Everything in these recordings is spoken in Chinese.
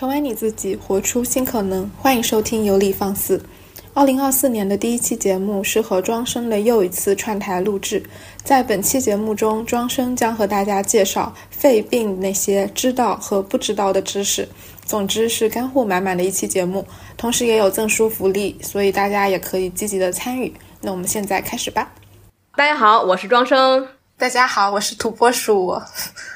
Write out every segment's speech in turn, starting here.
成为你自己，活出新可能。欢迎收听有理放肆。二零二四年的第一期节目是和庄生的又一次串台录制。在本期节目中，庄生将和大家介绍肺病那些知道和不知道的知识。总之是干货满满的一期节目，同时也有赠书福利，所以大家也可以积极的参与。那我们现在开始吧。大家好，我是庄生。大家好，我是土拨鼠。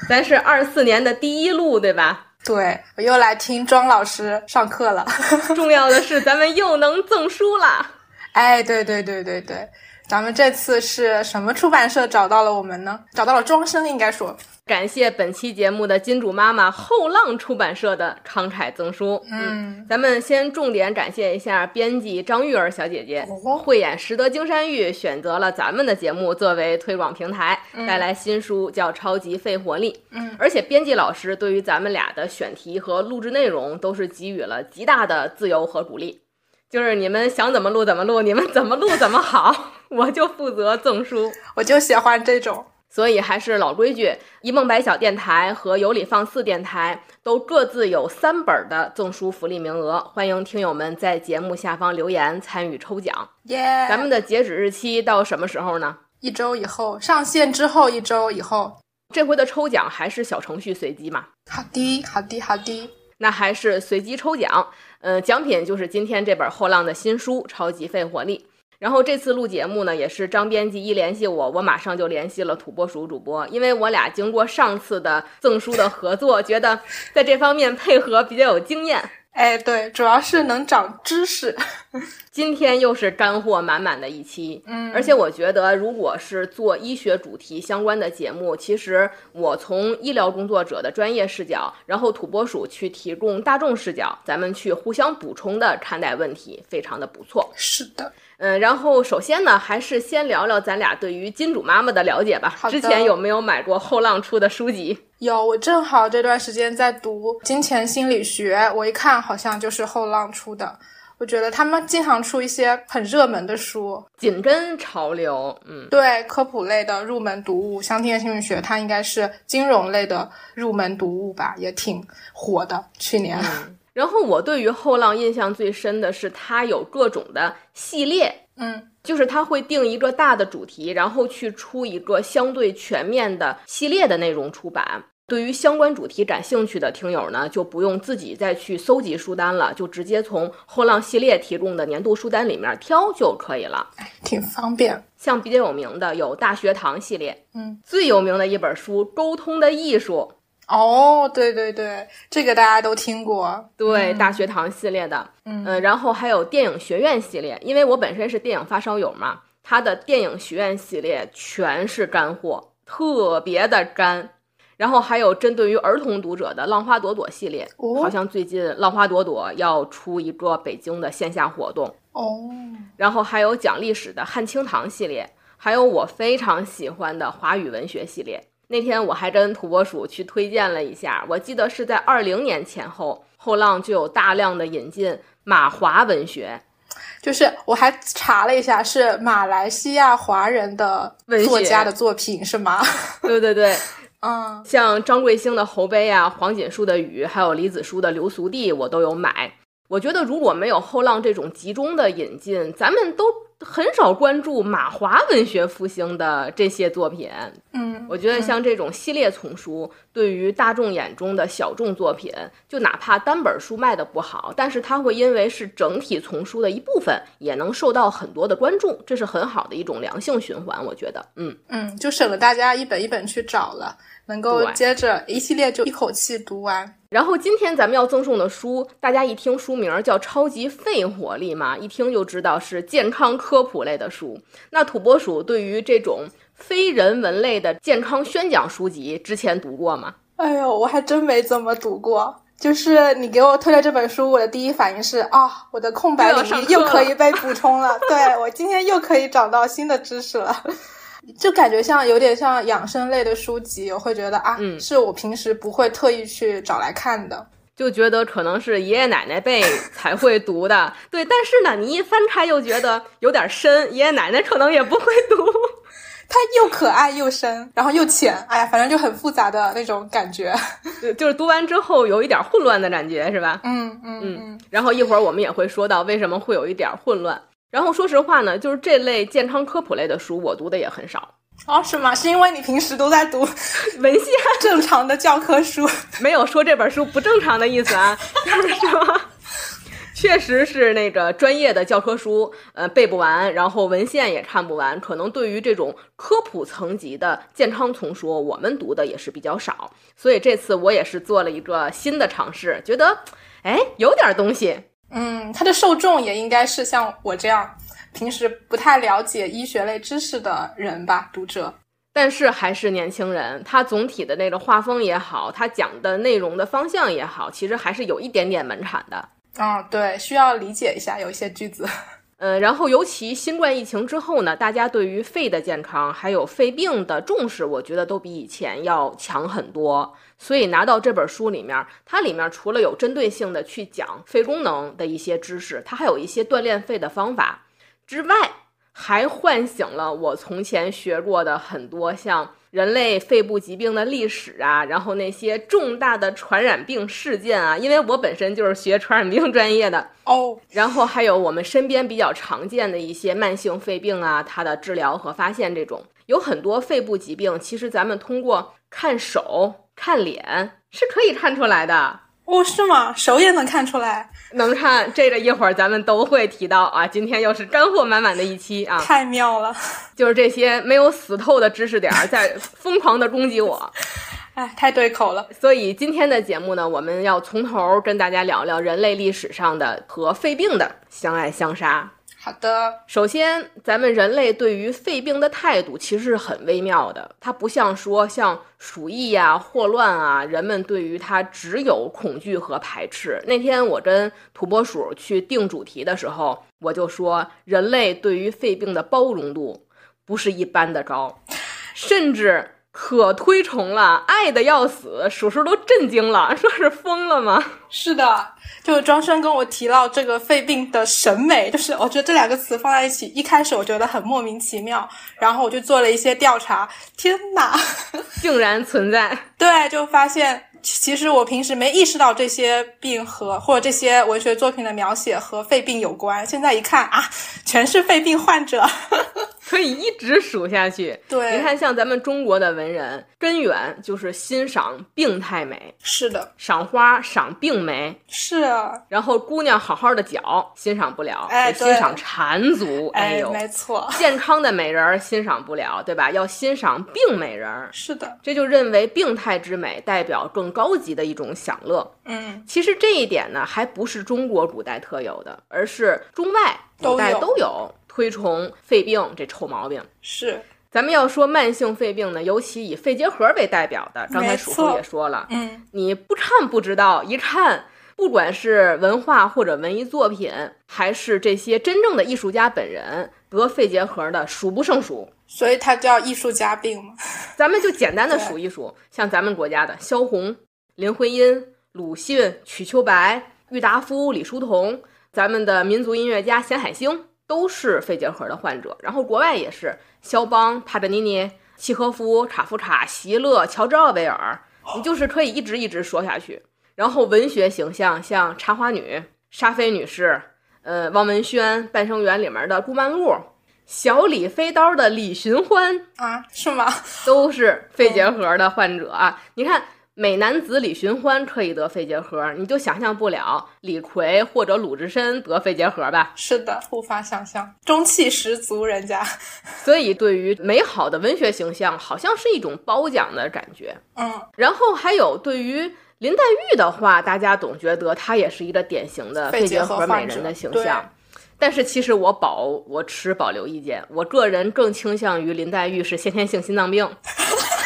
咱是二四年的第一路，对吧？对，我又来听庄老师上课了。重要的是，咱们又能赠书了。哎，对对对对对，咱们这次是什么出版社找到了我们呢？找到了庄生，应该说。感谢本期节目的金主妈妈后浪出版社的慷慨赠书。嗯，咱们先重点感谢一下编辑张玉儿小姐姐，慧眼识得金山玉，选择了咱们的节目作为推广平台，带来新书叫《超级肺活力》。嗯，而且编辑老师对于咱们俩的选题和录制内容都是给予了极大的自由和鼓励，就是你们想怎么录怎么录，你们怎么录怎么好，我就负责赠书，我就喜欢这种。所以还是老规矩，一梦白小电台和有理放肆电台都各自有三本的赠书福利名额，欢迎听友们在节目下方留言参与抽奖。耶！咱们的截止日期到什么时候呢？一周以后，上线之后一周以后。这回的抽奖还是小程序随机嘛？好的，好的，好的。那还是随机抽奖，呃，奖品就是今天这本后浪的新书《超级肺活力》。然后这次录节目呢，也是张编辑一联系我，我马上就联系了土拨鼠主播，因为我俩经过上次的赠书的合作，觉得在这方面配合比较有经验。哎，对，主要是能长知识。今天又是干货满满的一期，嗯，而且我觉得，如果是做医学主题相关的节目，其实我从医疗工作者的专业视角，然后土拨鼠去提供大众视角，咱们去互相补充的看待问题，非常的不错。是的。嗯，然后首先呢，还是先聊聊咱俩对于金主妈妈的了解吧。之前有没有买过后浪出的书籍？有，我正好这段时间在读《金钱心理学》，我一看好像就是后浪出的。我觉得他们经常出一些很热门的书，紧跟潮流。嗯，对，科普类的入门读物，像《金钱心理学》，它应该是金融类的入门读物吧，也挺火的。去年。然后我对于后浪印象最深的是，它有各种的系列，嗯，就是它会定一个大的主题，然后去出一个相对全面的系列的内容出版。对于相关主题感兴趣的听友呢，就不用自己再去搜集书单了，就直接从后浪系列提供的年度书单里面挑就可以了，挺方便。像比较有名的有大学堂系列，嗯，最有名的一本书《沟通的艺术》。哦，对对对，这个大家都听过，对大学堂系列的，嗯，然后还有电影学院系列，因为我本身是电影发烧友嘛，它的电影学院系列全是干货，特别的干。然后还有针对于儿童读者的浪花朵朵系列，好像最近浪花朵朵要出一个北京的线下活动哦。然后还有讲历史的汉清堂系列，还有我非常喜欢的华语文学系列。那天我还跟土拨鼠去推荐了一下，我记得是在二零年前后，后浪就有大量的引进马华文学，就是我还查了一下，是马来西亚华人的作家的作品是吗？对对对，嗯，像张贵兴的《侯碑》啊，黄锦树的《雨》，还有李子书的《流俗地》，我都有买。我觉得如果没有后浪这种集中的引进，咱们都。很少关注马华文学复兴的这些作品，嗯，我觉得像这种系列丛书，对于大众眼中的小众作品，就哪怕单本书卖的不好，但是它会因为是整体丛书的一部分，也能受到很多的关注，这是很好的一种良性循环，我觉得，嗯。嗯，就省得大家一本一本去找了，能够接着一系列就一口气读完。然后今天咱们要赠送的书，大家一听书名叫《超级肺活力》嘛，一听就知道是健康科普类的书。那土拨鼠对于这种非人文类的健康宣讲书籍，之前读过吗？哎呦，我还真没怎么读过。就是你给我推了这本书，我的第一反应是啊，我的空白领域又可以被补充了。对我今天又可以找到新的知识了。就感觉像有点像养生类的书籍，我会觉得啊，嗯是我平时不会特意去找来看的，就觉得可能是爷爷奶奶辈才会读的。对，但是呢，你一翻开又觉得有点深，爷爷奶奶可能也不会读。它又可爱又深，然后又浅，哎呀，反正就很复杂的那种感觉。就就是读完之后有一点混乱的感觉，是吧？嗯嗯嗯。然后一会儿我们也会说到为什么会有一点混乱。然后说实话呢，就是这类健康科普类的书，我读的也很少。哦，是吗？是因为你平时都在读 文献 正常的教科书，没有说这本书不正常的意思啊，是吗？确实是那个专业的教科书，呃，背不完，然后文献也看不完，可能对于这种科普层级的健康丛书，我们读的也是比较少。所以这次我也是做了一个新的尝试，觉得，哎，有点东西。嗯，它的受众也应该是像我这样平时不太了解医学类知识的人吧，读者。但是还是年轻人，他总体的那个画风也好，他讲的内容的方向也好，其实还是有一点点门槛的。嗯，对，需要理解一下有一些句子。呃，然后尤其新冠疫情之后呢，大家对于肺的健康还有肺病的重视，我觉得都比以前要强很多。所以拿到这本书里面，它里面除了有针对性的去讲肺功能的一些知识，它还有一些锻炼肺的方法之外，还唤醒了我从前学过的很多像。人类肺部疾病的历史啊，然后那些重大的传染病事件啊，因为我本身就是学传染病专业的哦。然后还有我们身边比较常见的一些慢性肺病啊，它的治疗和发现，这种有很多肺部疾病，其实咱们通过看手、看脸是可以看出来的。哦，是吗？手也能看出来？能看，这个一会儿咱们都会提到啊。今天又是干货满满的一期啊，太妙了！就是这些没有死透的知识点在疯狂的攻击我，哎，太对口了。所以今天的节目呢，我们要从头跟大家聊聊人类历史上的和肺病的相爱相杀。好的，首先，咱们人类对于肺病的态度其实是很微妙的，它不像说像鼠疫呀、霍乱啊，人们对于它只有恐惧和排斥。那天我跟土拨鼠去定主题的时候，我就说，人类对于肺病的包容度不是一般的高，甚至。可推崇了，爱的要死，叔叔都震惊了，说是疯了吗？是的，就是庄生跟我提到这个肺病的审美，就是我觉得这两个词放在一起，一开始我觉得很莫名其妙，然后我就做了一些调查，天哪，竟然存在，对，就发现。其实我平时没意识到这些病和或者这些文学作品的描写和肺病有关，现在一看啊，全是肺病患者，可以一直数下去。对，你看像咱们中国的文人，根源就是欣赏病态美。是的，赏花赏病美。是啊，然后姑娘好好的脚欣赏不了，哎，欣赏缠足。哎呦，没错，健康的美人欣赏不了，对吧？要欣赏病美人。是的，这就认为病态之美代表更。高级的一种享乐，嗯，其实这一点呢，还不是中国古代特有的，而是中外古代都有推崇肺病这臭毛病。是，咱们要说慢性肺病呢，尤其以肺结核为代表的，刚才叔叔也说了，嗯，你不看不知道，一看，不管是文化或者文艺作品，还是这些真正的艺术家本人，得肺结核的数不胜数。所以它叫艺术家病吗？咱们就简单的 数一数，像咱们国家的萧红。林徽因、鲁迅、瞿秋白、郁达夫、李叔同，咱们的民族音乐家冼海星都是肺结核的患者。然后国外也是肖邦、帕格尼尼、契诃夫、卡夫卡、席勒、乔治奥威尔，你就是可以一直一直说下去。然后文学形象像茶花女沙菲女士，呃，汪文轩《半生缘》里面的顾曼璐，小李飞刀的李寻欢啊，是吗？都是肺结核的患者啊，你看。美男子李寻欢可以得肺结核，你就想象不了李逵或者鲁智深得肺结核吧？是的，无法想象，中气十足，人家。所以，对于美好的文学形象，好像是一种褒奖的感觉。嗯，然后还有对于林黛玉的话，大家总觉得她也是一个典型的肺结核美人的形象。但是，其实我保我持保留意见，我个人更倾向于林黛玉是先天性心脏病。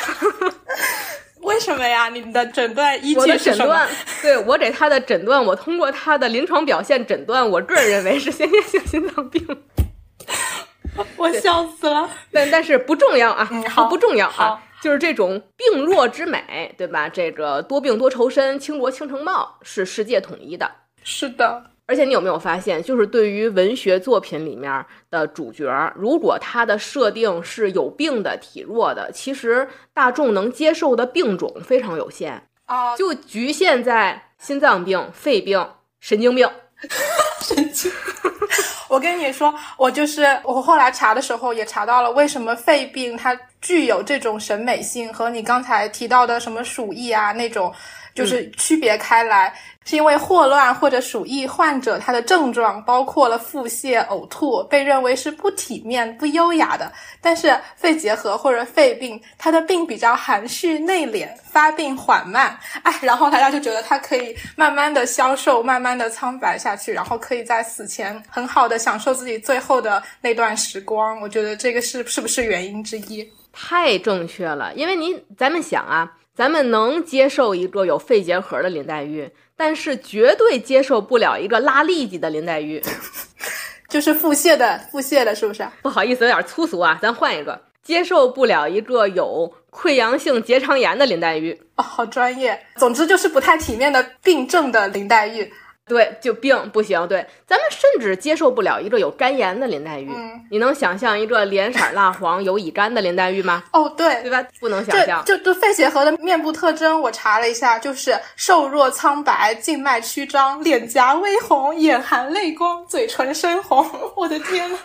为什么呀？你的诊断依据是什么？对我给他的诊断，我通过他的临床表现诊断，我个人认为是先天性心脏病。我笑死了。但但是不重要啊，好不重要啊，就是这种病弱之美，对吧？这个多病多愁身，倾国倾城貌是世界统一的。是的。而且你有没有发现，就是对于文学作品里面的主角，如果他的设定是有病的、体弱的，其实大众能接受的病种非常有限啊，就局限在心脏病、肺病、神经病。神经。我跟你说，我就是我后来查的时候也查到了，为什么肺病它具有这种审美性，和你刚才提到的什么鼠疫啊那种。就是区别开来，是因为霍乱或者鼠疫患者他的症状包括了腹泻、呕吐，被认为是不体面、不优雅的。但是肺结核或者肺病，他的病比较含蓄内敛，发病缓慢，哎，然后大家就觉得他可以慢慢的消瘦，慢慢的苍白下去，然后可以在死前很好的享受自己最后的那段时光。我觉得这个是是不是原因之一？太正确了，因为您咱们想啊。咱们能接受一个有肺结核的林黛玉，但是绝对接受不了一个拉痢疾的林黛玉，就是腹泻的，腹泻的，是不是？不好意思，有点粗俗啊，咱换一个，接受不了一个有溃疡性结肠炎的林黛玉。哦，好专业。总之就是不太体面的病症的林黛玉。对，就病不行。对，咱们甚至接受不了一个有肝炎的林黛玉。嗯，你能想象一个脸色蜡黄、有乙肝的林黛玉吗？哦，对，对吧？不能想象。就就肺结核的面部特征，我查了一下，就是瘦弱苍白、静脉曲张、脸颊微红、眼含泪光、嘴唇深红。我的天呐，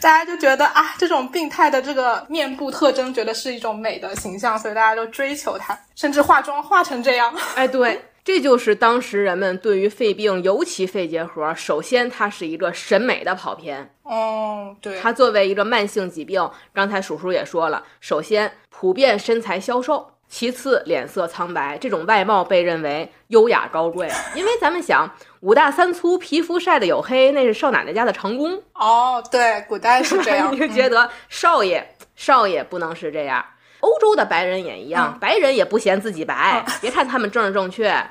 大家就觉得啊，这种病态的这个面部特征，觉得是一种美的形象，所以大家都追求它，甚至化妆化成这样。哎，对。这就是当时人们对于肺病，尤其肺结核，首先它是一个审美的跑偏。哦，对，它作为一个慢性疾病，刚才叔叔也说了，首先普遍身材消瘦，其次脸色苍白，这种外貌被认为优雅高贵。因为咱们想，五大三粗，皮肤晒得黝黑，那是少奶奶家的长工。哦，对，古代是这样。你就觉得少爷，少爷不能是这样。欧洲的白人也一样，白人也不嫌自己白。别看他们政治正确。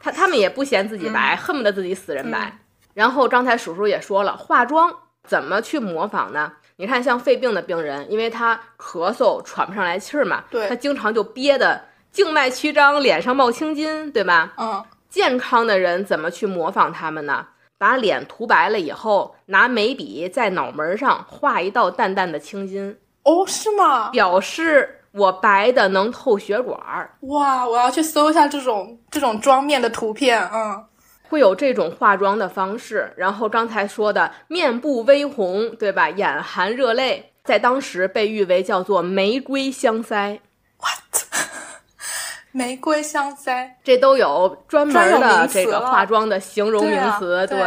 他他们也不嫌自己白，恨不得自己死人白。然后刚才叔叔也说了，化妆怎么去模仿呢？你看，像肺病的病人，因为他咳嗽喘不上来气儿嘛，他经常就憋的静脉曲张，脸上冒青筋，对吧？嗯。健康的人怎么去模仿他们呢？把脸涂白了以后，拿眉笔在脑门上画一道淡淡的青筋。哦，是吗？表示。我白的能透血管儿，哇！我要去搜一下这种这种妆面的图片，嗯，会有这种化妆的方式。然后刚才说的面部微红，对吧？眼含热泪，在当时被誉为叫做玫瑰香腮。What？玫瑰香腮，这都有专门的这个化妆的形容名词，对。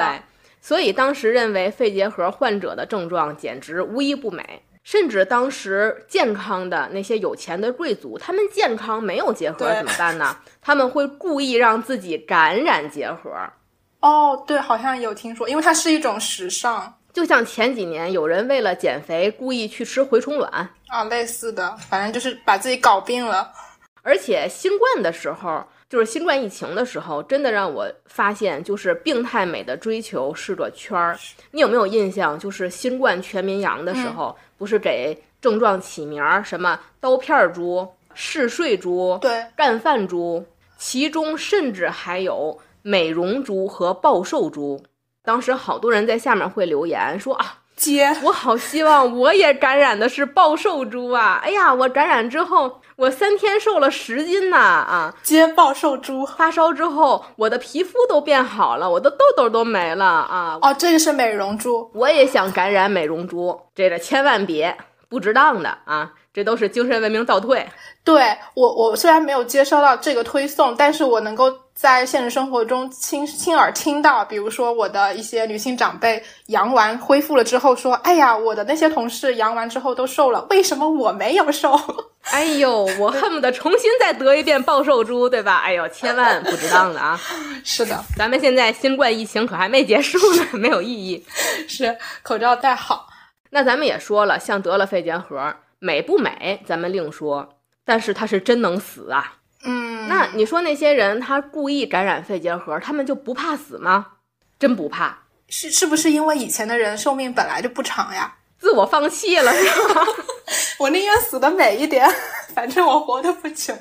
所以当时认为肺结核患者的症状简直无一不美。甚至当时健康的那些有钱的贵族，他们健康没有结核怎么办呢？他们会故意让自己感染结核。哦，对，好像有听说，因为它是一种时尚。就像前几年有人为了减肥故意去吃蛔虫卵啊，类似的，反正就是把自己搞病了。而且新冠的时候。就是新冠疫情的时候，真的让我发现，就是病态美的追求是个圈儿。你有没有印象？就是新冠全民阳的时候，不是给症状起名儿，什么刀片猪、嗜睡猪、对干饭猪，其中甚至还有美容猪和暴瘦猪。当时好多人在下面会留言说啊。姐，我好希望我也感染的是暴瘦猪啊！哎呀，我感染之后，我三天瘦了十斤呢！啊，接暴瘦猪，发烧之后，我的皮肤都变好了，我的痘痘都没了啊！哦，这个是美容猪，我也想感染美容猪，这个千万别不值当的啊！这都是精神文明倒退。对我，我虽然没有接收到这个推送，但是我能够在现实生活中亲亲耳听到，比如说我的一些女性长辈阳完恢复了之后说：“哎呀，我的那些同事阳完之后都瘦了，为什么我没有瘦？” 哎呦，我恨不得重新再得一遍暴瘦猪，对吧？哎呦，千万不值当的啊！是的，咱们现在新冠疫情可还没结束呢，没有意义。是口罩戴好。那咱们也说了，像得了肺结核。美不美，咱们另说。但是他是真能死啊！嗯，那你说那些人他故意感染肺结核，他们就不怕死吗？真不怕？是是不是因为以前的人寿命本来就不长呀？自我放弃了是吗？我宁愿死的美一点，反正我活的不久。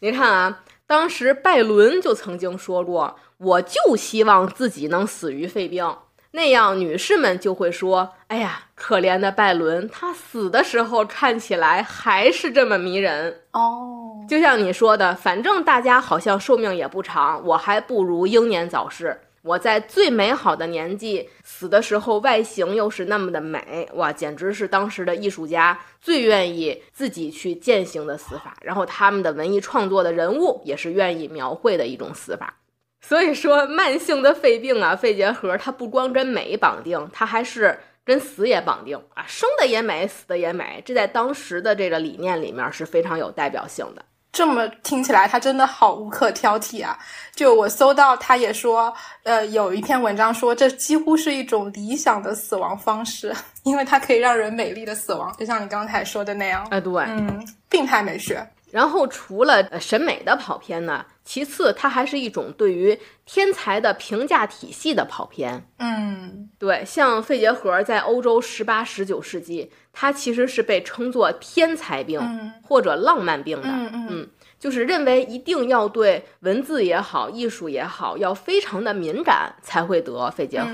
你看啊。当时拜伦就曾经说过：“我就希望自己能死于肺病。”那样，女士们就会说：“哎呀，可怜的拜伦，他死的时候看起来还是这么迷人哦。”就像你说的，反正大家好像寿命也不长，我还不如英年早逝。我在最美好的年纪死的时候，外形又是那么的美，哇，简直是当时的艺术家最愿意自己去践行的死法。然后他们的文艺创作的人物也是愿意描绘的一种死法。所以说，慢性的肺病啊，肺结核，它不光跟美绑定，它还是跟死也绑定啊，生的也美，死的也美。这在当时的这个理念里面是非常有代表性的。这么听起来，他真的好无可挑剔啊！就我搜到，他也说，呃，有一篇文章说，这几乎是一种理想的死亡方式，因为它可以让人美丽的死亡，就像你刚才说的那样。哎，对，嗯，病态美学。然后除了审美的跑偏呢？其次，它还是一种对于天才的评价体系的跑偏。嗯，对，像肺结核在欧洲十八、十九世纪，它其实是被称作天才病或者浪漫病的。嗯嗯，就是认为一定要对文字也好、艺术也好，要非常的敏感才会得肺结核。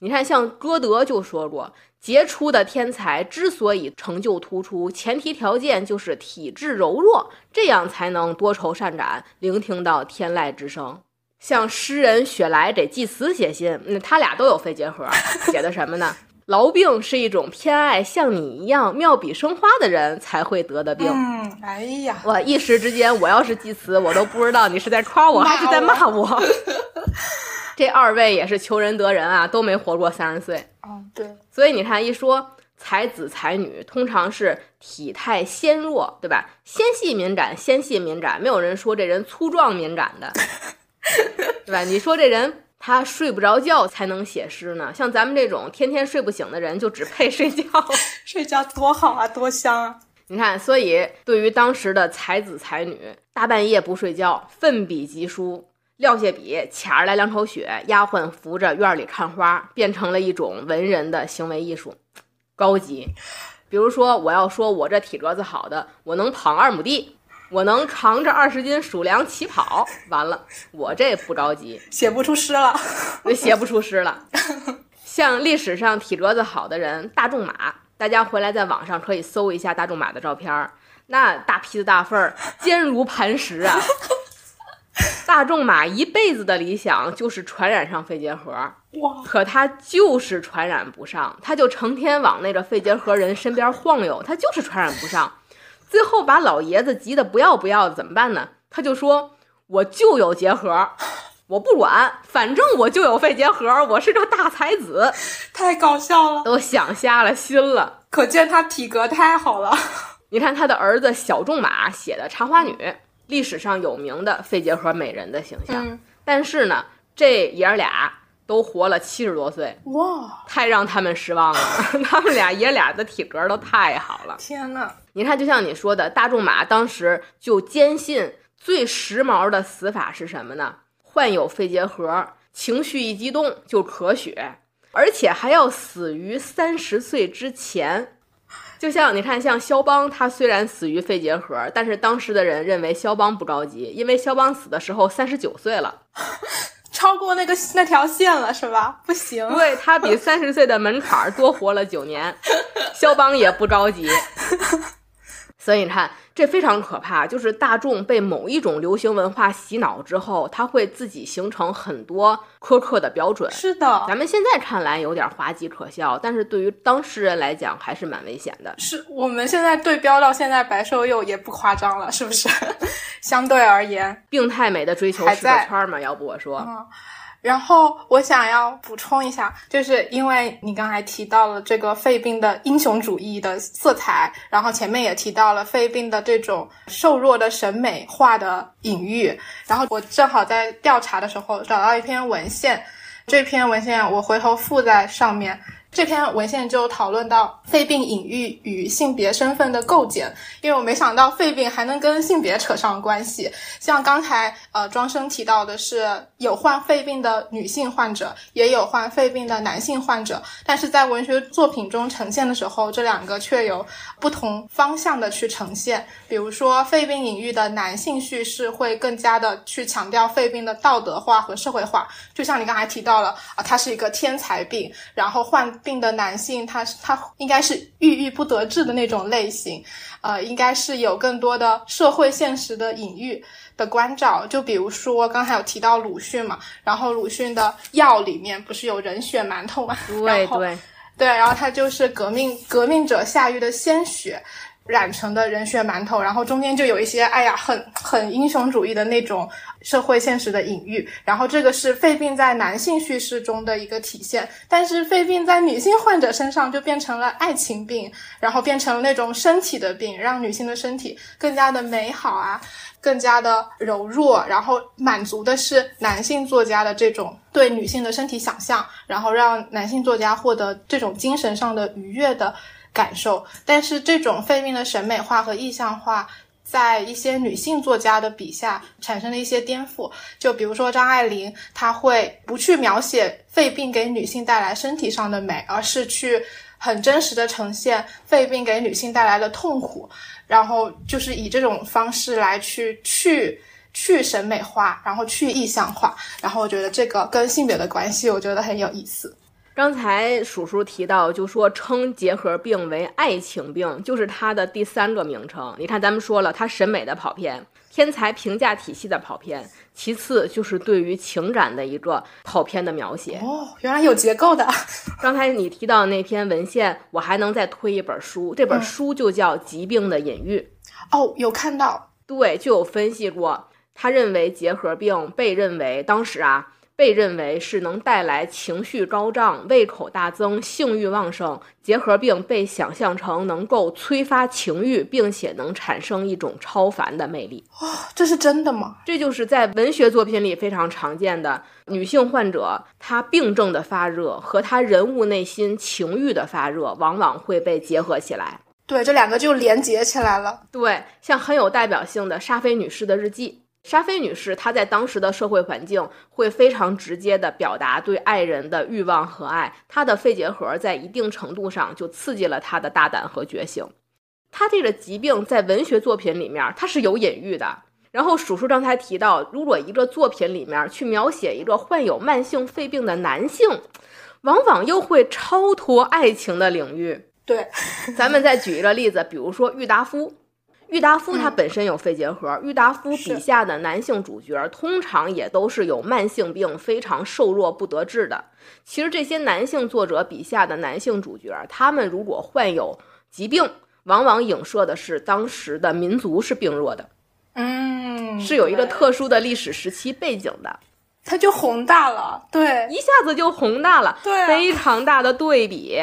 你看，像歌德就说过。杰出的天才之所以成就突出，前提条件就是体质柔弱，这样才能多愁善感，聆听到天籁之声。像诗人雪莱给祭司写信，那他俩都有肺结核，写的什么呢？痨病是一种偏爱像你一样妙笔生花的人才会得的病。嗯，哎呀，我一时之间，我要是记词，我都不知道你是在夸我还是在骂我。这二位也是求人得人啊，都没活过三十岁。哦，对。所以你看，一说才子才女，通常是体态纤弱，对吧？纤细敏感，纤细敏感，没有人说这人粗壮敏感的，对吧？你说这人他睡不着觉才能写诗呢？像咱们这种天天睡不醒的人，就只配睡觉。睡觉多好啊，多香啊！你看，所以对于当时的才子才女，大半夜不睡觉，奋笔疾书。撂下笔，卡着来两口血，丫鬟扶着院里看花，变成了一种文人的行为艺术，高级。比如说，我要说我这体格子好的，我能跑二亩地，我能扛着二十斤鼠粮起跑，完了，我这不着急，写不出诗了，写不出诗了。像历史上体格子好的人，大仲马，大家回来在网上可以搜一下大仲马的照片，那大皮子大份儿，坚如磐石啊。大仲马一辈子的理想就是传染上肺结核，哇！可他就是传染不上，他就成天往那个肺结核人身边晃悠，他就是传染不上。最后把老爷子急得不要不要的，怎么办呢？他就说：“我就有结核，我不管，反正我就有肺结核，我是个大才子。”太搞笑了，都想瞎了心了。可见他体格太好了。你看他的儿子小仲马写的《茶花女》。历史上有名的肺结核美人的形象，但是呢，这爷儿俩都活了七十多岁，哇，太让他们失望了。他们俩爷俩的体格都太好了。天呐，你看，就像你说的，大仲马当时就坚信最时髦的死法是什么呢？患有肺结核，情绪一激动就咳血，而且还要死于三十岁之前。就像你看，像肖邦，他虽然死于肺结核，但是当时的人认为肖邦不着急，因为肖邦死的时候三十九岁了，超过那个 那条线了，是吧？不行，对他比三十岁的门槛多活了九年，肖邦也不着急。所以你看，这非常可怕。就是大众被某一种流行文化洗脑之后，他会自己形成很多苛刻的标准。是的，咱们现在看来有点滑稽可笑，但是对于当事人来讲还是蛮危险的。是我们现在对标到现在，白瘦幼也不夸张了，是不是？相对而言，病态美的追求是个圈嘛？要不我说。然后我想要补充一下，就是因为你刚才提到了这个肺病的英雄主义的色彩，然后前面也提到了肺病的这种瘦弱的审美化的隐喻，然后我正好在调查的时候找到一篇文献，这篇文献我回头附在上面，这篇文献就讨论到肺病隐喻与性别身份的构建，因为我没想到肺病还能跟性别扯上关系。像刚才呃庄生提到的是有患肺病的女性患者，也有患肺病的男性患者，但是在文学作品中呈现的时候，这两个却有不同方向的去呈现。比如说肺病隐喻的男性叙事会更加的去强调肺病的道德化和社会化，就像你刚才提到了啊，它是一个天才病，然后患。病的男性，他他应该是郁郁不得志的那种类型，呃，应该是有更多的社会现实的隐喻的关照。就比如说，刚才有提到鲁迅嘛，然后鲁迅的药里面不是有人血馒头嘛？对对对，然后他就是革命革命者下狱的鲜血。染成的人血馒头，然后中间就有一些哎呀，很很英雄主义的那种社会现实的隐喻。然后这个是肺病在男性叙事中的一个体现，但是肺病在女性患者身上就变成了爱情病，然后变成了那种身体的病，让女性的身体更加的美好啊，更加的柔弱，然后满足的是男性作家的这种对女性的身体想象，然后让男性作家获得这种精神上的愉悦的。感受，但是这种肺病的审美化和意象化，在一些女性作家的笔下产生了一些颠覆。就比如说张爱玲，她会不去描写肺病给女性带来身体上的美，而是去很真实的呈现肺病给女性带来的痛苦，然后就是以这种方式来去去去审美化，然后去意象化。然后我觉得这个跟性别的关系，我觉得很有意思。刚才叔叔提到，就说称结核病为爱情病，就是它的第三个名称。你看，咱们说了，它审美的跑偏，天才评价体系的跑偏，其次就是对于情感的一个跑偏的描写。哦，原来有结构的。刚才你提到那篇文献，我还能再推一本书，这本书就叫《疾病的隐喻》。哦，有看到，对，就有分析过，他认为结核病被认为当时啊。被认为是能带来情绪高涨、胃口大增、性欲旺盛。结核病被想象成能够催发情欲，并且能产生一种超凡的魅力。哇，这是真的吗？这就是在文学作品里非常常见的女性患者，她病症的发热和她人物内心情欲的发热，往往会被结合起来。对，这两个就连结起来了。对，像很有代表性的沙菲女士的日记。沙菲女士，她在当时的社会环境会非常直接地表达对爱人的欲望和爱。她的肺结核在一定程度上就刺激了她的大胆和觉醒。她这个疾病在文学作品里面，它是有隐喻的。然后，叔叔刚才提到，如果一个作品里面去描写一个患有慢性肺病的男性，往往又会超脱爱情的领域。对，咱们再举一个例子，比如说郁达夫。郁达夫他本身有肺结核，郁达夫笔下的男性主角通常也都是有慢性病、非常瘦弱不得志的。其实这些男性作者笔下的男性主角，他们如果患有疾病，往往影射的是当时的民族是病弱的，嗯，是有一个特殊的历史时期背景的，他就宏大了，对，一下子就宏大了，对，非常大的对比。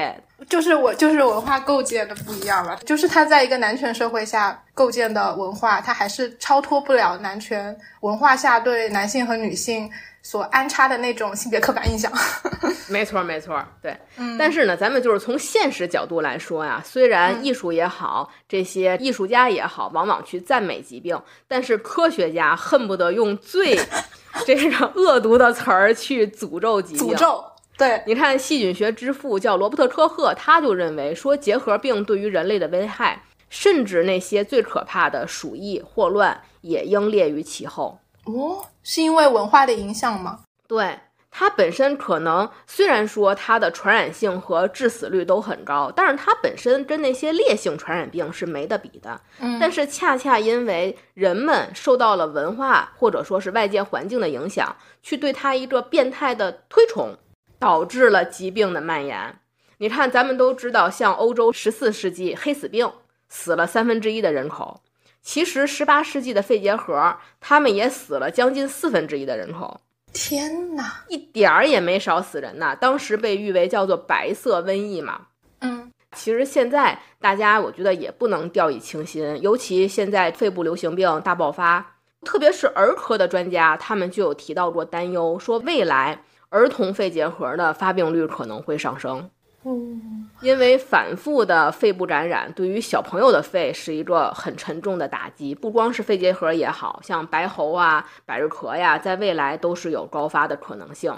就是我，就是文化构建的不一样了。就是他在一个男权社会下构建的文化，他还是超脱不了男权文化下对男性和女性所安插的那种性别刻板印象。没错，没错，对。但是呢，咱们就是从现实角度来说呀，虽然艺术也好，这些艺术家也好，往往去赞美疾病，但是科学家恨不得用最 这个恶毒的词儿去诅咒疾病。诅咒。对，你看细菌学之父叫罗伯特·科赫，他就认为说结核病对于人类的危害，甚至那些最可怕的鼠疫、霍乱也应列于其后。哦，是因为文化的影响吗？对，它本身可能虽然说它的传染性和致死率都很高，但是它本身跟那些烈性传染病是没得比的。嗯，但是恰恰因为人们受到了文化或者说是外界环境的影响，去对它一个变态的推崇。导致了疾病的蔓延。你看，咱们都知道，像欧洲十四世纪黑死病死了三分之一的人口，其实十八世纪的肺结核，他们也死了将近四分之一的人口。天哪，一点儿也没少死人呐！当时被誉为叫做“白色瘟疫”嘛。嗯，其实现在大家我觉得也不能掉以轻心，尤其现在肺部流行病大爆发，特别是儿科的专家，他们就有提到过担忧，说未来。儿童肺结核的发病率可能会上升。嗯，因为反复的肺部感染对于小朋友的肺是一个很沉重的打击，不光是肺结核也好像白喉啊、百日咳呀，在未来都是有高发的可能性。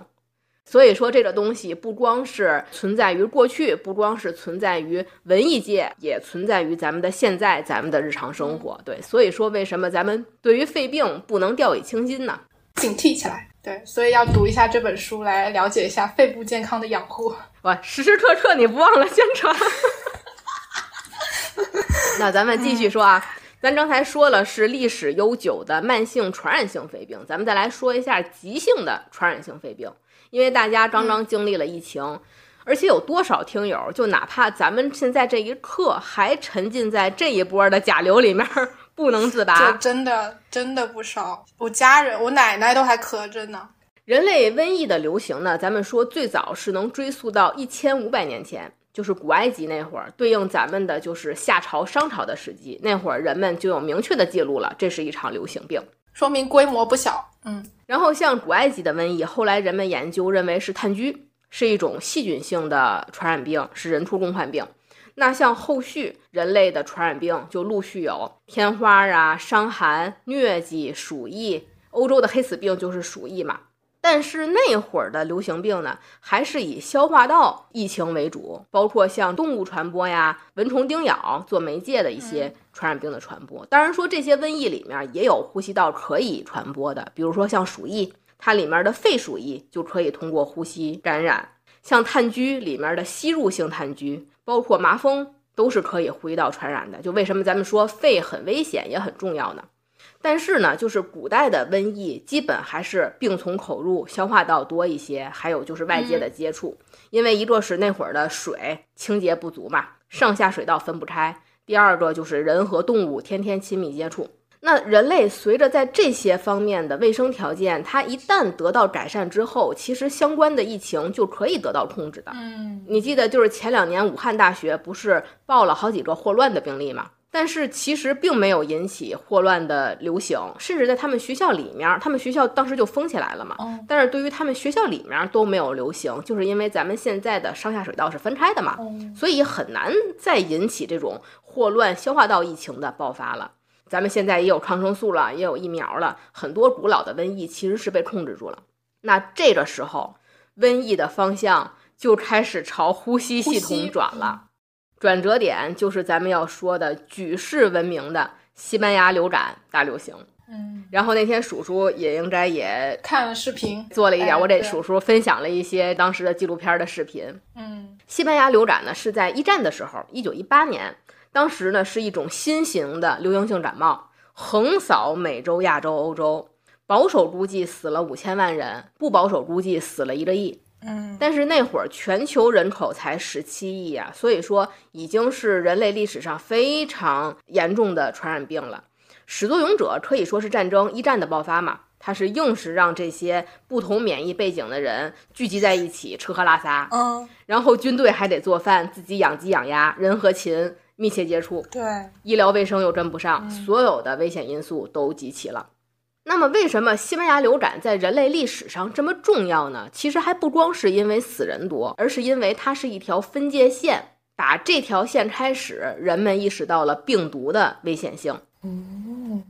所以说，这个东西不光是存在于过去，不光是存在于文艺界，也存在于咱们的现在，咱们的日常生活。对，所以说为什么咱们对于肺病不能掉以轻心呢？警惕起来。对，所以要读一下这本书，来了解一下肺部健康的养护。哇，时时刻刻你不忘了宣传。那咱们继续说啊，咱刚才说了是历史悠久的慢性传染性肺病，咱们再来说一下急性的传染性肺病。因为大家刚刚经历了疫情，而且有多少听友，就哪怕咱们现在这一刻还沉浸在这一波的甲流里面不能自拔，真的真的不少。我家人，我奶奶都还咳着呢。人类瘟疫的流行呢，咱们说最早是能追溯到一千五百年前，就是古埃及那会儿，对应咱们的就是夏朝、商朝的时期，那会儿人们就有明确的记录了，这是一场流行病，说明规模不小。嗯。然后像古埃及的瘟疫，后来人们研究认为是炭疽，是一种细菌性的传染病，是人畜共患病。那像后续人类的传染病，就陆续有天花啊、伤寒、疟疾、鼠疫，欧洲的黑死病就是鼠疫嘛。但是那会儿的流行病呢，还是以消化道疫情为主，包括像动物传播呀、蚊虫叮咬做媒介的一些传染病的传播。当然说这些瘟疫里面也有呼吸道可以传播的，比如说像鼠疫，它里面的肺鼠疫就可以通过呼吸感染；像炭疽里面的吸入性炭疽，包括麻风都是可以呼吸道传染的。就为什么咱们说肺很危险也很重要呢？但是呢，就是古代的瘟疫基本还是病从口入，消化道多一些，还有就是外界的接触。因为一个是那会儿的水清洁不足嘛，上下水道分不开；第二个就是人和动物天天亲密接触。那人类随着在这些方面的卫生条件，它一旦得到改善之后，其实相关的疫情就可以得到控制的。嗯，你记得就是前两年武汉大学不是报了好几个霍乱的病例吗？但是其实并没有引起霍乱的流行，甚至在他们学校里面，他们学校当时就封起来了嘛。但是对于他们学校里面都没有流行，就是因为咱们现在的上下水道是分开的嘛，所以很难再引起这种霍乱消化道疫情的爆发了。咱们现在也有抗生素了，也有疫苗了，很多古老的瘟疫其实是被控制住了。那这个时候，瘟疫的方向就开始朝呼吸系统转了。转折点就是咱们要说的举世闻名的西班牙流感大流行。嗯，然后那天鼠叔也应该也看了视频，做了一点。我给鼠叔分享了一些当时的纪录片的视频。嗯，西班牙流感呢是在一战的时候，一九一八年，当时呢是一种新型的流行性感冒，横扫美洲、亚洲、欧洲，保守估计死了五千万人，不保守估计死了一个亿。嗯，但是那会儿全球人口才十七亿啊，所以说已经是人类历史上非常严重的传染病了。始作俑者可以说是战争一战的爆发嘛，它是硬是让这些不同免疫背景的人聚集在一起吃喝拉撒，嗯，然后军队还得做饭，自己养鸡养鸭，人和禽密切接触，对，医疗卫生又跟不上，所有的危险因素都集齐了。那么，为什么西班牙流感在人类历史上这么重要呢？其实还不光是因为死人多，而是因为它是一条分界线。打这条线开始，人们意识到了病毒的危险性。哦，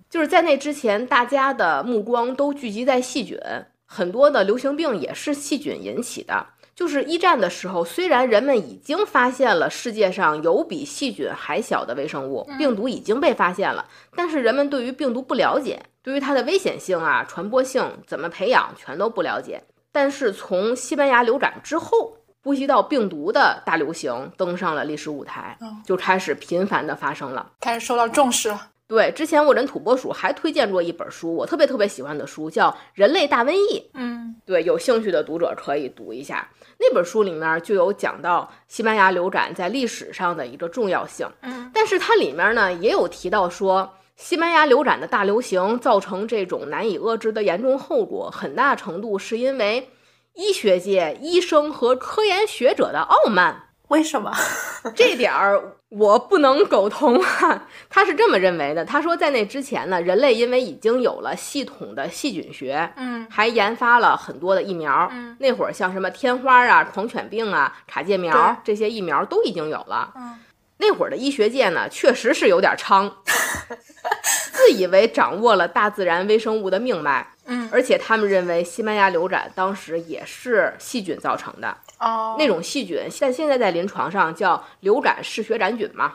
就是在那之前，大家的目光都聚集在细菌，很多的流行病也是细菌引起的。就是一战的时候，虽然人们已经发现了世界上有比细菌还小的微生物，病毒已经被发现了，但是人们对于病毒不了解。对于它的危险性啊、传播性、怎么培养，全都不了解。但是从西班牙流感之后，呼吸道病毒的大流行登上了历史舞台，就开始频繁的发生了，开始受到重视了。对，之前我人土拨鼠还推荐过一本书，我特别特别喜欢的书，叫《人类大瘟疫》。嗯，对，有兴趣的读者可以读一下。那本书里面就有讲到西班牙流感在历史上的一个重要性。嗯，但是它里面呢也有提到说。西班牙流感的大流行造成这种难以遏制的严重后果，很大程度是因为医学界医生和科研学者的傲慢。为什么？这点儿我不能苟同啊。他是这么认为的。他说，在那之前呢，人类因为已经有了系统的细菌学，嗯，还研发了很多的疫苗。嗯，那会儿像什么天花啊、狂犬病啊、卡介苗这些疫苗都已经有了。嗯，那会儿的医学界呢，确实是有点猖，自以为掌握了大自然微生物的命脉。嗯，而且他们认为西班牙流感当时也是细菌造成的。哦，那种细菌，但现在在临床上叫流感嗜血杆菌嘛，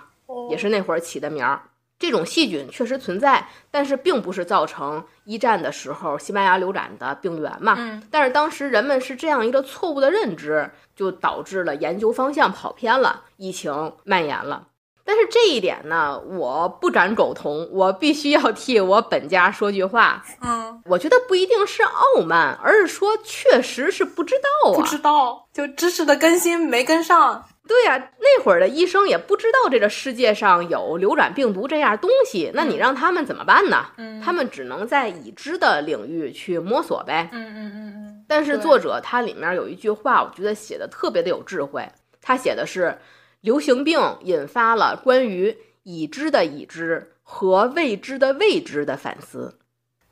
也是那会儿起的名儿。这种细菌确实存在，但是并不是造成一战的时候西班牙流感的病源嘛。嗯，但是当时人们是这样一个错误的认知，就导致了研究方向跑偏了，疫情蔓延了。但是这一点呢，我不敢苟同，我必须要替我本家说句话。嗯，我觉得不一定是傲慢，而是说确实是不知道啊，不知道，就知识的更新没跟上。对呀，那会儿的医生也不知道这个世界上有流感病毒这样东西，那你让他们怎么办呢？嗯，他们只能在已知的领域去摸索呗。嗯嗯嗯嗯。但是作者他里面有一句话，我觉得写的特别的有智慧。他写的是。流行病引发了关于已知的已知和未知的未知的反思。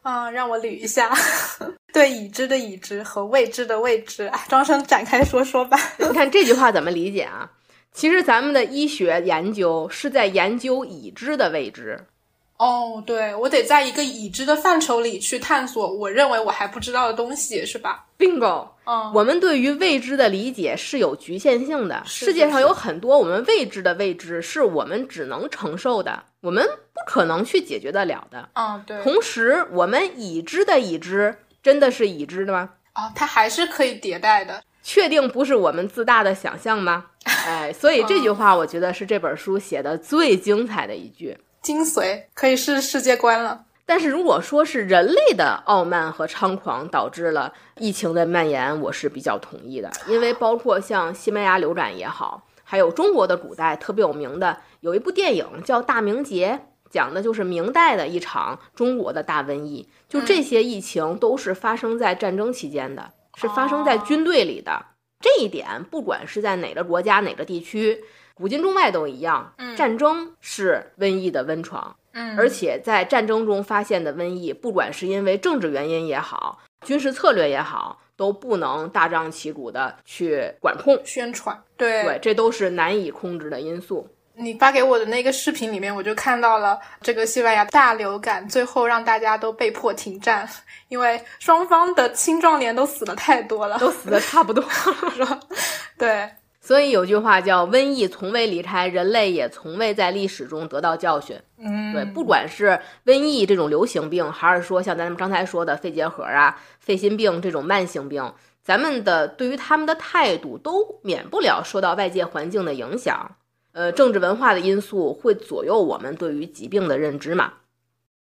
啊，让我捋一下，对已知的已知和未知的未知。哎，庄生展开说说吧。你看这句话怎么理解啊？其实咱们的医学研究是在研究已知的未知。哦，对，我得在一个已知的范畴里去探索我认为我还不知道的东西，是吧？Bingo。嗯，我们对于未知的理解是有局限性的。世界上有很多我们未知的未知，是我们只能承受的，我们不可能去解决得了的。嗯，对。同时，我们已知的已知，真的是已知的吗？哦，它还是可以迭代的。确定不是我们自大的想象吗？哎，所以这句话，我觉得是这本书写的最精彩的一句。精髓可以是世界观了。但是如果说是人类的傲慢和猖狂导致了疫情的蔓延，我是比较同意的。因为包括像西班牙流感也好，还有中国的古代特别有名的有一部电影叫《大明劫》，讲的就是明代的一场中国的大瘟疫。就这些疫情都是发生在战争期间的，是发生在军队里的。这一点，不管是在哪个国家、哪个地区，古今中外都一样。战争是瘟疫的温床。嗯，而且在战争中发现的瘟疫，不管是因为政治原因也好，军事策略也好，都不能大张旗鼓的去管控宣传。对对，这都是难以控制的因素。你发给我的那个视频里面，我就看到了这个西班牙大流感，最后让大家都被迫停战，因为双方的青壮年都死的太多了，都死的差不多，是吧？对。所以有句话叫“瘟疫从未离开人类，也从未在历史中得到教训”。嗯，对，不管是瘟疫这种流行病，还是说像咱们刚才说的肺结核啊、肺心病这种慢性病，咱们的对于他们的态度都免不了受到外界环境的影响。呃，政治文化的因素会左右我们对于疾病的认知嘛。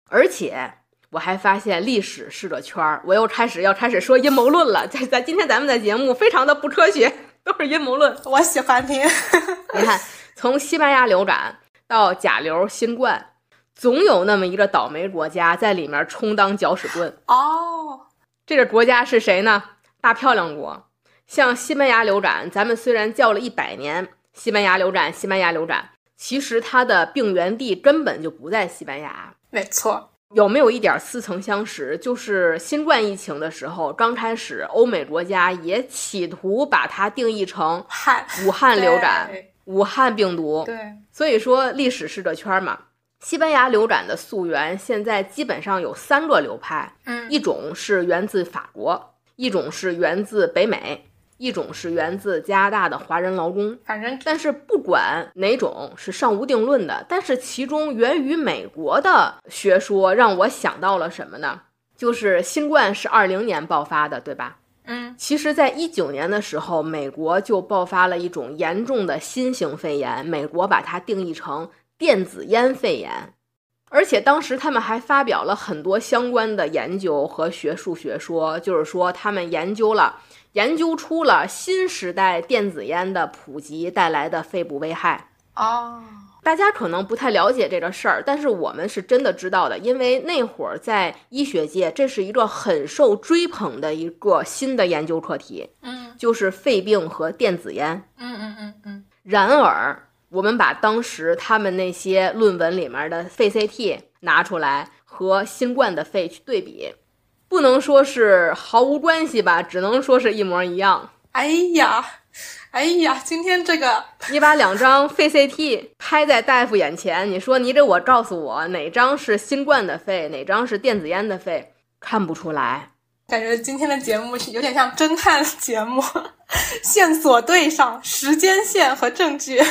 而且我还发现历史是个圈儿，我又开始要开始说阴谋论了。在在今天咱们的节目非常的不科学。都是阴谋论，我喜欢听。你看，从西班牙流感到甲流、新冠，总有那么一个倒霉国家在里面充当搅屎棍。哦，这个国家是谁呢？大漂亮国。像西班牙流感，咱们虽然叫了一百年西班牙流感，西班牙流感，其实它的病源地根本就不在西班牙。没错。有没有一点似曾相识？就是新冠疫情的时候，刚开始欧美国家也企图把它定义成汉武汉流感、武汉病毒。对，所以说历史是个圈嘛。西班牙流感的溯源现在基本上有三个流派，嗯，一种是源自法国，一种是源自北美。一种是源自加拿大的华人劳工，反正但是不管哪种是尚无定论的。但是其中源于美国的学说让我想到了什么呢？就是新冠是二零年爆发的，对吧？嗯，其实，在一九年的时候，美国就爆发了一种严重的新型肺炎，美国把它定义成电子烟肺炎，而且当时他们还发表了很多相关的研究和学术学说，就是说他们研究了。研究出了新时代电子烟的普及带来的肺部危害。哦，大家可能不太了解这个事儿，但是我们是真的知道的，因为那会儿在医学界，这是一个很受追捧的一个新的研究课题，嗯，就是肺病和电子烟，嗯嗯嗯嗯。然而，我们把当时他们那些论文里面的肺 CT 拿出来和新冠的肺去对比，不能说是毫无关系吧，只能说是一模一样。哎呀，哎呀，今天这个，你把两张肺 CT 拍在大夫眼前，你说你这我告诉我哪张是新冠的肺，哪张是电子烟的肺，看不出来。感觉今天的节目是有点像侦探节目，线索对上，时间线和证据。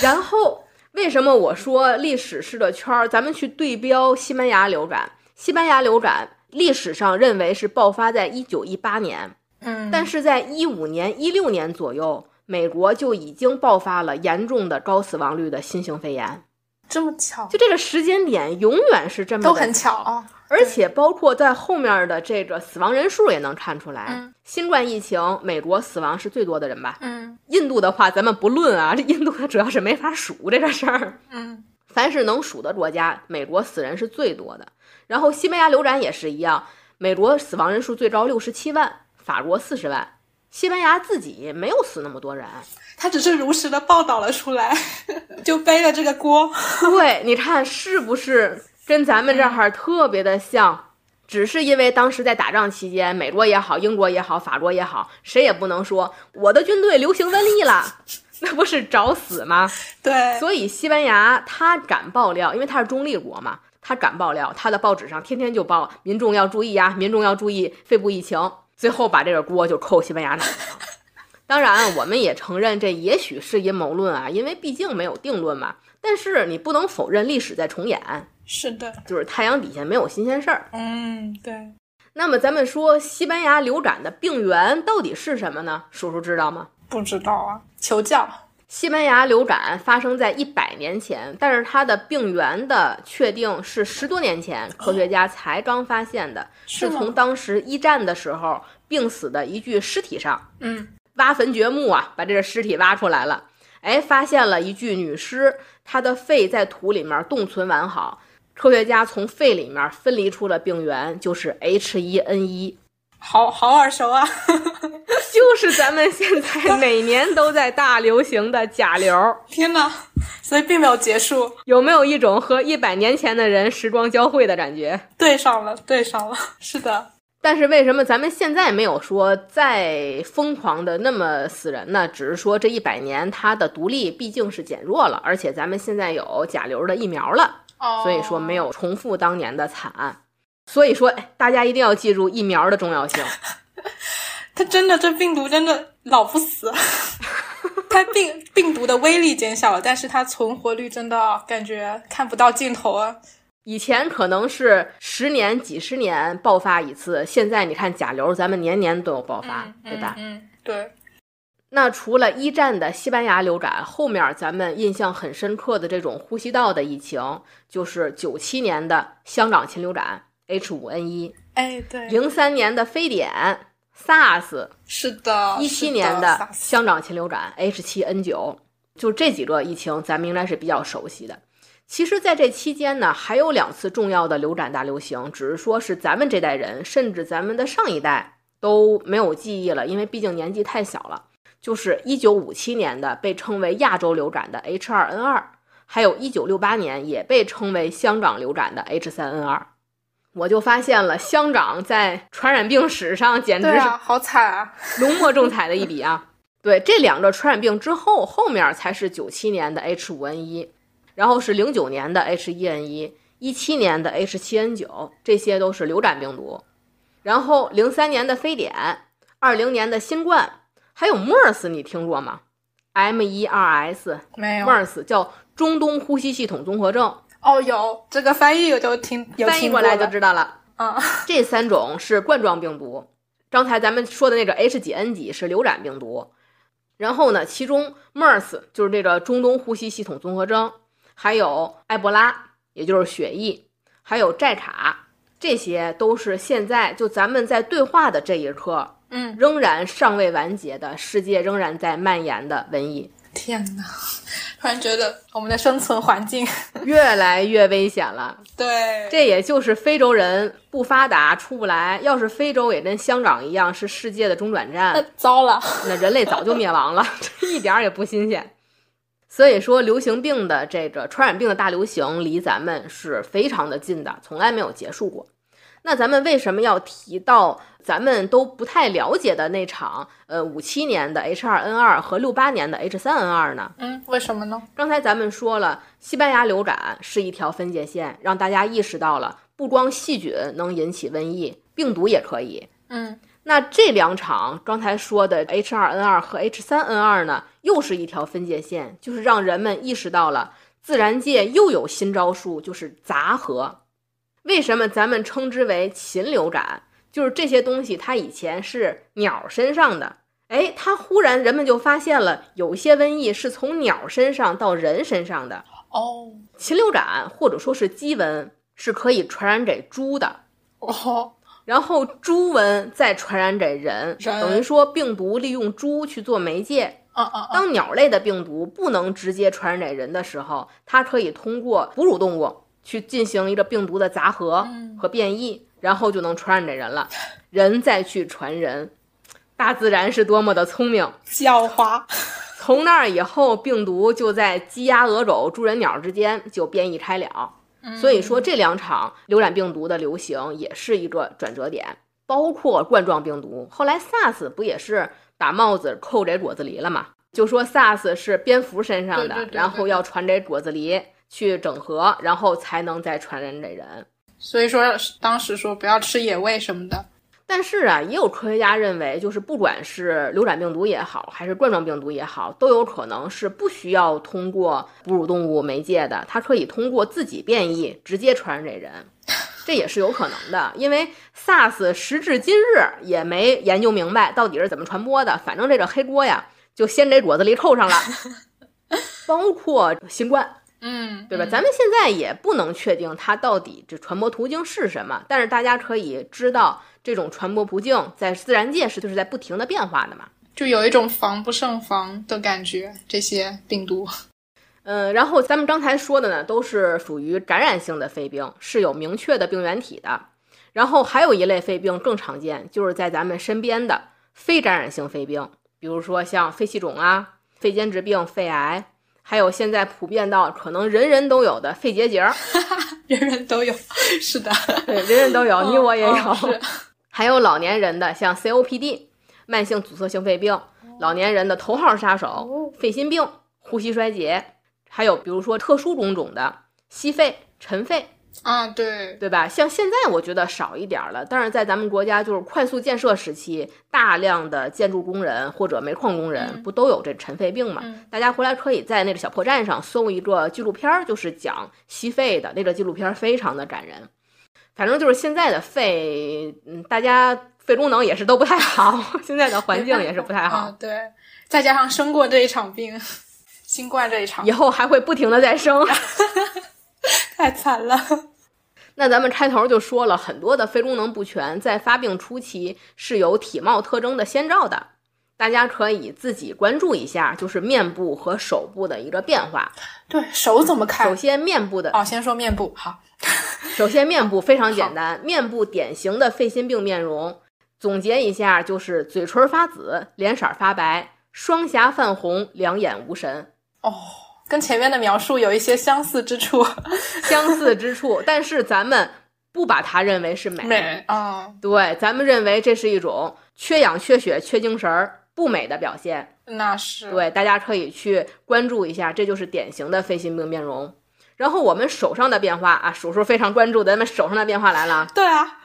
然后为什么我说历史是个圈儿？咱们去对标西班牙流感，西班牙流感历史上认为是爆发在一九一八年，嗯，但是在一五年、一六年左右，美国就已经爆发了严重的高死亡率的新型肺炎。这么巧，就这个时间点永远是这么都很巧啊。而且包括在后面的这个死亡人数也能看出来，嗯，新冠疫情美国死亡是最多的人吧？嗯，印度的话咱们不论啊，这 印度它主要是没法数这个事儿，嗯，凡是能数的国家，美国死人是最多的。然后西班牙流感也是一样，美国死亡人数最高六十七万，法国四十万，西班牙自己没有死那么多人，他只是如实的报道了出来，就背了这个锅。对，你看是不是？跟咱们这儿特别的像，只是因为当时在打仗期间，美国也好，英国也好，法国也好，谁也不能说我的军队流行瘟疫了，那不是找死吗？对，所以西班牙他敢爆料，因为他是中立国嘛，他敢爆料，他的报纸上天天就报民众要注意呀，民众要注意肺部疫情，最后把这个锅就扣西班牙那。当然，我们也承认这也许是阴谋论啊，因为毕竟没有定论嘛。但是你不能否认历史在重演。是的，就是太阳底下没有新鲜事儿。嗯，对。那么咱们说西班牙流感的病源到底是什么呢？叔叔知道吗？不知道啊，求教。西班牙流感发生在一百年前，但是它的病源的确定是十多年前科学家才刚发现的，是从当时一战的时候病死的一具尸体上，嗯，挖坟掘墓啊，把这个尸体挖出来了，哎，发现了一具女尸，她的肺在土里面冻存完好。科学家从肺里面分离出了病源，就是 H1N1，好好耳熟啊，就是咱们现在 每年都在大流行的甲流。天哪，所以并没有结束。有没有一种和一百年前的人时光交汇的感觉？对上了，对上了，是的。但是为什么咱们现在没有说再疯狂的那么死人呢？只是说这一百年它的独立毕竟是减弱了，而且咱们现在有甲流的疫苗了。所以说没有重复当年的惨案，所以说大家一定要记住疫苗的重要性。它真的这病毒真的老不死，它病病毒的威力减小了，但是它存活率真的感觉看不到尽头啊。以前可能是十年、几十年爆发一次，现在你看甲流，咱们年年都有爆发，对吧？嗯，对。那除了一战的西班牙流感，后面咱们印象很深刻的这种呼吸道的疫情，就是九七年的香港禽流感 H5N1，哎，对，零三年的非典 SARS，是的，一七年的香港禽流感 H 七 N 九就这几个疫情，咱们应该是比较熟悉的。其实，在这期间呢，还有两次重要的流感大流行，只是说是咱们这代人，甚至咱们的上一代都没有记忆了，因为毕竟年纪太小了。就是一九五七年的被称为亚洲流感的 H 二 N 二还有一九六八年也被称为香港流感的 H3N2，我就发现了乡长在传染病史上简直是好惨啊，浓墨重彩的一笔啊！对，这两个传染病之后，后面才是九七年的 H 五 N 一然后是零九年的 H 一 N 一一七年的 H 七 N 九这些都是流感病毒，然后零三年的非典，二零年的新冠。还有 MERS，你听过吗？M E R S 没有，MERS 叫中东呼吸系统综合症。哦，有这个翻译我就听，翻译过来就知道了。啊，这三种是冠状病毒。刚才咱们说的那个 H 几 N 几是流感病毒。然后呢，其中 MERS 就是这个中东呼吸系统综合征，还有埃博拉，也就是血疫，还有寨卡，这些都是现在就咱们在对话的这一刻。嗯，仍然尚未完结的世界仍然在蔓延的瘟疫。天哪，突然觉得我们的生存环境 越来越危险了。对，这也就是非洲人不发达出不来。要是非洲也跟香港一样是世界的中转站，糟了，那人类早就灭亡了，这一点儿也不新鲜。所以说，流行病的这个传染病的大流行离咱们是非常的近的，从来没有结束过。那咱们为什么要提到咱们都不太了解的那场呃五七年的 H2N2 和六八年的 H3N2 呢？嗯，为什么呢？刚才咱们说了，西班牙流感是一条分界线，让大家意识到了不光细菌能引起瘟疫，病毒也可以。嗯，那这两场刚才说的 H2N2 和 H3N2 呢，又是一条分界线，就是让人们意识到了自然界又有新招数，就是杂合。为什么咱们称之为禽流感？就是这些东西，它以前是鸟身上的，哎，它忽然人们就发现了，有些瘟疫是从鸟身上到人身上的。哦，禽流感或者说是鸡瘟是可以传染给猪的。哦，然后猪瘟再传染给人，等于说病毒利用猪去做媒介。啊啊！当鸟类的病毒不能直接传染给人的时候，它可以通过哺乳动物。去进行一个病毒的杂合和变异，然后就能传染给人了，人再去传人，大自然是多么的聪明狡猾。从那儿以后，病毒就在鸡鸭鹅狗猪人鸟之间就变异开了。所以说，这两场流感病毒的流行也是一个转折点，包括冠状病毒。后来 SARS 不也是把帽子扣给果子狸了吗？就说 SARS 是蝙蝠身上的，然后要传给果子狸。去整合，然后才能再传染给人。所以说，当时说不要吃野味什么的。但是啊，也有科学家认为，就是不管是流感病毒也好，还是冠状病毒也好，都有可能是不需要通过哺乳动物媒介的，它可以通过自己变异直接传染给人，这也是有可能的。因为 SARS 时至今日也没研究明白到底是怎么传播的，反正这个黑锅呀，就先给果子狸扣上了，包括新冠。嗯，对吧？咱们现在也不能确定它到底这传播途径是什么，但是大家可以知道，这种传播途径在自然界是就是在不停的变化的嘛，就有一种防不胜防的感觉。这些病毒，嗯，然后咱们刚才说的呢，都是属于感染性的肺病，是有明确的病原体的。然后还有一类肺病更常见，就是在咱们身边的非感染性肺病，比如说像肺气肿啊、肺间质病、肺癌。还有现在普遍到可能人人都有的肺结节，人人都有，是的，对，人人都有，你我也有。还有老年人的像 COPD，慢性阻塞性肺病，老年人的头号杀手，肺心病、呼吸衰竭，还有比如说特殊工种的吸肺、尘肺。啊，对对吧？像现在我觉得少一点了，但是在咱们国家就是快速建设时期，大量的建筑工人或者煤矿工人不都有这尘肺病嘛？大家回来可以在那个小破站上搜一个纪录片，就是讲吸肺的那个纪录片，非常的感人。反正就是现在的肺，嗯，大家肺功能也是都不太好，现在的环境也是不太好。对，再加上生过这一场病，新冠这一场，以后还会不停的再生。太惨了。那咱们开头就说了很多的肺功能不全，在发病初期是有体貌特征的先兆的，大家可以自己关注一下，就是面部和手部的一个变化。对手怎么看？首先面部的哦，先说面部好。首先面部非常简单，面部典型的肺心病面容，总结一下就是嘴唇发紫，脸色发白，双颊泛红，两眼无神。哦。跟前面的描述有一些相似之处，相似之处，但是咱们不把它认为是美。美啊，对，咱们认为这是一种缺氧、缺血、缺精神儿、不美的表现。那是对，大家可以去关注一下，这就是典型的肺心病面容。然后我们手上的变化啊，叔叔非常关注的，咱们手上的变化来了。对啊。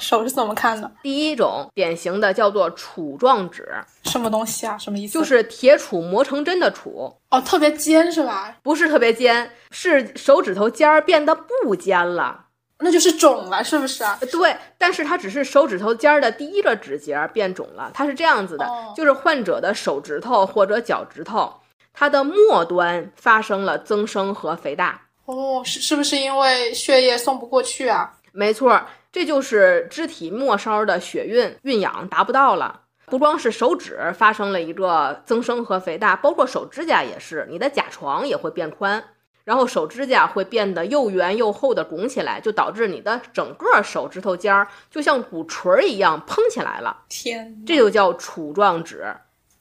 手是怎么看的？第一种典型的叫做杵状指，什么东西啊？什么意思？就是铁杵磨成针的杵。哦，特别尖是吧？不是特别尖，是手指头尖儿变得不尖了，那就是肿了，是不是啊？对，但是它只是手指头尖儿的第一个指节变肿了。它是这样子的，就是患者的手指头或者脚趾头，它的末端发生了增生和肥大。哦，是是不是因为血液送不过去啊？没错。这就是肢体末梢的血运运养达不到了，不光是手指发生了一个增生和肥大，包括手指甲也是，你的甲床也会变宽，然后手指甲会变得又圆又厚的拱起来，就导致你的整个手指头尖儿就像鼓槌儿一样蓬起来了。天，这就叫杵状指。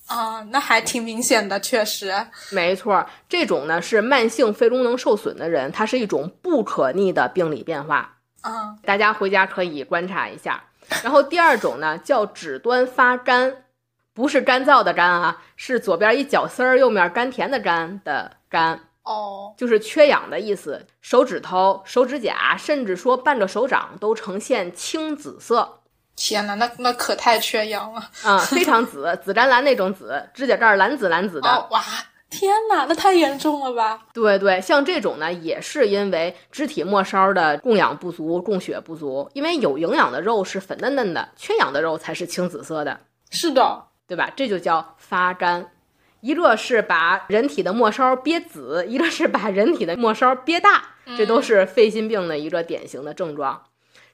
啊，那还挺明显的，确实。没错，这种呢是慢性肺功能受损的人，它是一种不可逆的病理变化。啊，大家回家可以观察一下。然后第二种呢叫指端发干，不是干燥的干啊，是左边一角丝儿，右面甘甜的甘的甘。哦，就是缺氧的意思。手指头、手指甲，甚至说半个手掌都呈现青紫色。天呐，那那可太缺氧了啊！非常紫，紫湛蓝那种紫，指甲盖蓝紫蓝紫的。哇，天呐，那太严重了吧？对对，像这种呢，也是因为肢体末梢的供氧不足、供血不足。因为有营养的肉是粉嫩嫩的，缺氧的肉才是青紫色的。是的，对吧？这就叫发干。一个是把人体的末梢憋紫，一个是把人体的末梢憋大，这都是肺心病的一个典型的症状。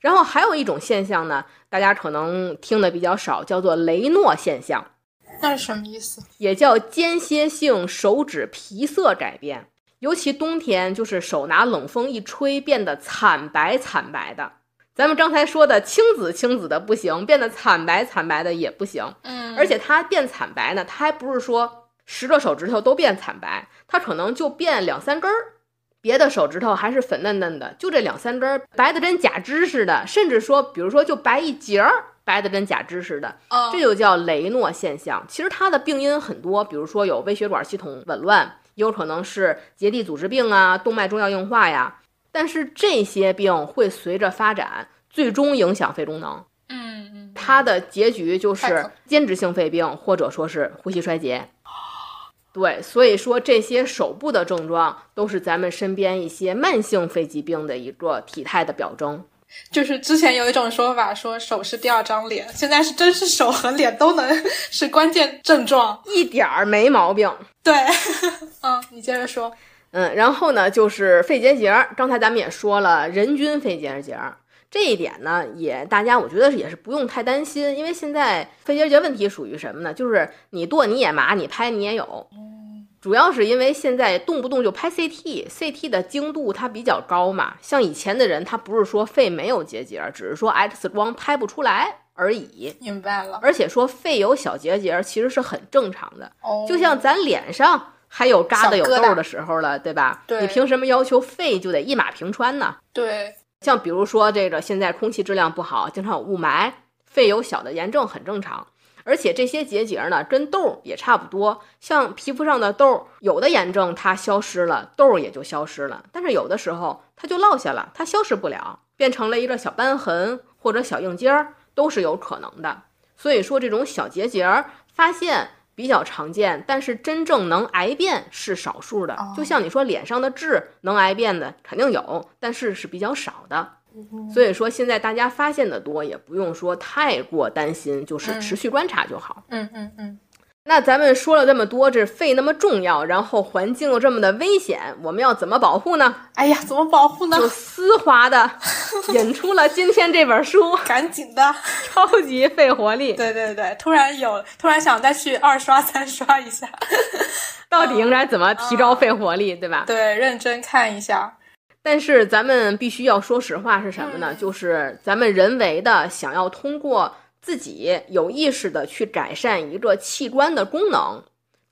然后还有一种现象呢，大家可能听的比较少，叫做雷诺现象。那是什么意思？也叫间歇性手指皮色改变，尤其冬天，就是手拿冷风一吹，变得惨白惨白的。咱们刚才说的青紫青紫的不行，变得惨白惨白的也不行。嗯，而且它变惨白呢，它还不是说。十个手指头都变惨白，它可能就变两三根儿，别的手指头还是粉嫩嫩的，就这两三根儿白的跟假肢似的，甚至说，比如说就白一截儿，白的跟假肢似的，这就叫雷诺现象。其实它的病因很多，比如说有微血管系统紊乱，也有可能是结缔组织病啊、动脉粥样硬化呀。但是这些病会随着发展，最终影响肺功能。嗯嗯，它的结局就是间质性肺病，或者说是呼吸衰竭。对，所以说这些手部的症状都是咱们身边一些慢性肺疾病的一个体态的表征。就是之前有一种说法，说手是第二张脸，现在是真是手和脸都能 是关键症状，一点儿没毛病。对，嗯，你接着说。嗯，然后呢，就是肺结节，刚才咱们也说了，人均肺结节。这一点呢，也大家我觉得也是不用太担心，因为现在肺结节问题属于什么呢？就是你剁你也麻，你拍你也有。主要是因为现在动不动就拍 CT，CT 的精度它比较高嘛。像以前的人，他不是说肺没有结节，只是说 X 光拍不出来而已。明白了。而且说肺有小结节，其实是很正常的。哦。就像咱脸上还有疙瘩有痘的时候了，对吧？对。你凭什么要求肺就得一马平川呢？对。像比如说这个现在空气质量不好，经常有雾霾，肺有小的炎症很正常。而且这些结节呢，跟痘也差不多。像皮肤上的痘，有的炎症它消失了，痘也就消失了。但是有的时候它就落下了，它消失不了，变成了一个小斑痕或者小硬结儿，都是有可能的。所以说这种小结节发现。比较常见，但是真正能癌变是少数的。就像你说脸上的痣能癌变的肯定有，但是是比较少的。所以说现在大家发现的多，也不用说太过担心，就是持续观察就好。嗯嗯嗯。那咱们说了这么多，这肺那么重要，然后环境又这么的危险，我们要怎么保护呢？哎呀，怎么保护呢？就丝滑的引出了今天这本书，赶紧的，超级肺活力。对对对，突然有，突然想再去二刷三刷一下，到底应该怎么提高肺活力，对吧？对，认真看一下。但是咱们必须要说实话是什么呢？就是咱们人为的想要通过。自己有意识的去改善一个器官的功能，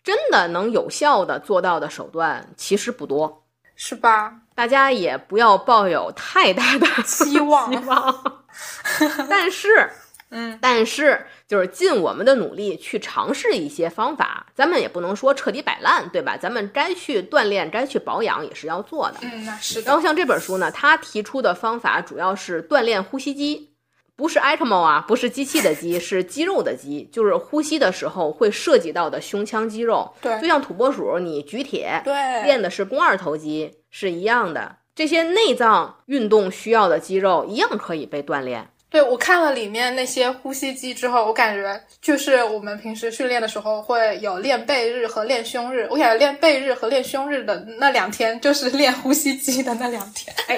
真的能有效的做到的手段其实不多，是吧？大家也不要抱有太大的希望。希望。但是，嗯，但是就是尽我们的努力去尝试一些方法，咱们也不能说彻底摆烂，对吧？咱们该去锻炼，该去保养也是要做的。嗯，那是。然后像这本书呢，它提出的方法主要是锻炼呼吸肌。不是 ECMO 啊，不是机器的机，是肌肉的肌，就是呼吸的时候会涉及到的胸腔肌肉。对，就像土拨鼠，你举铁，对，练的是肱二头肌，是一样的。这些内脏运动需要的肌肉一样可以被锻炼。对我看了里面那些呼吸机之后，我感觉就是我们平时训练的时候会有练背日和练胸日。我感觉练背日和练胸日的那两天，就是练呼吸机的那两天。哎，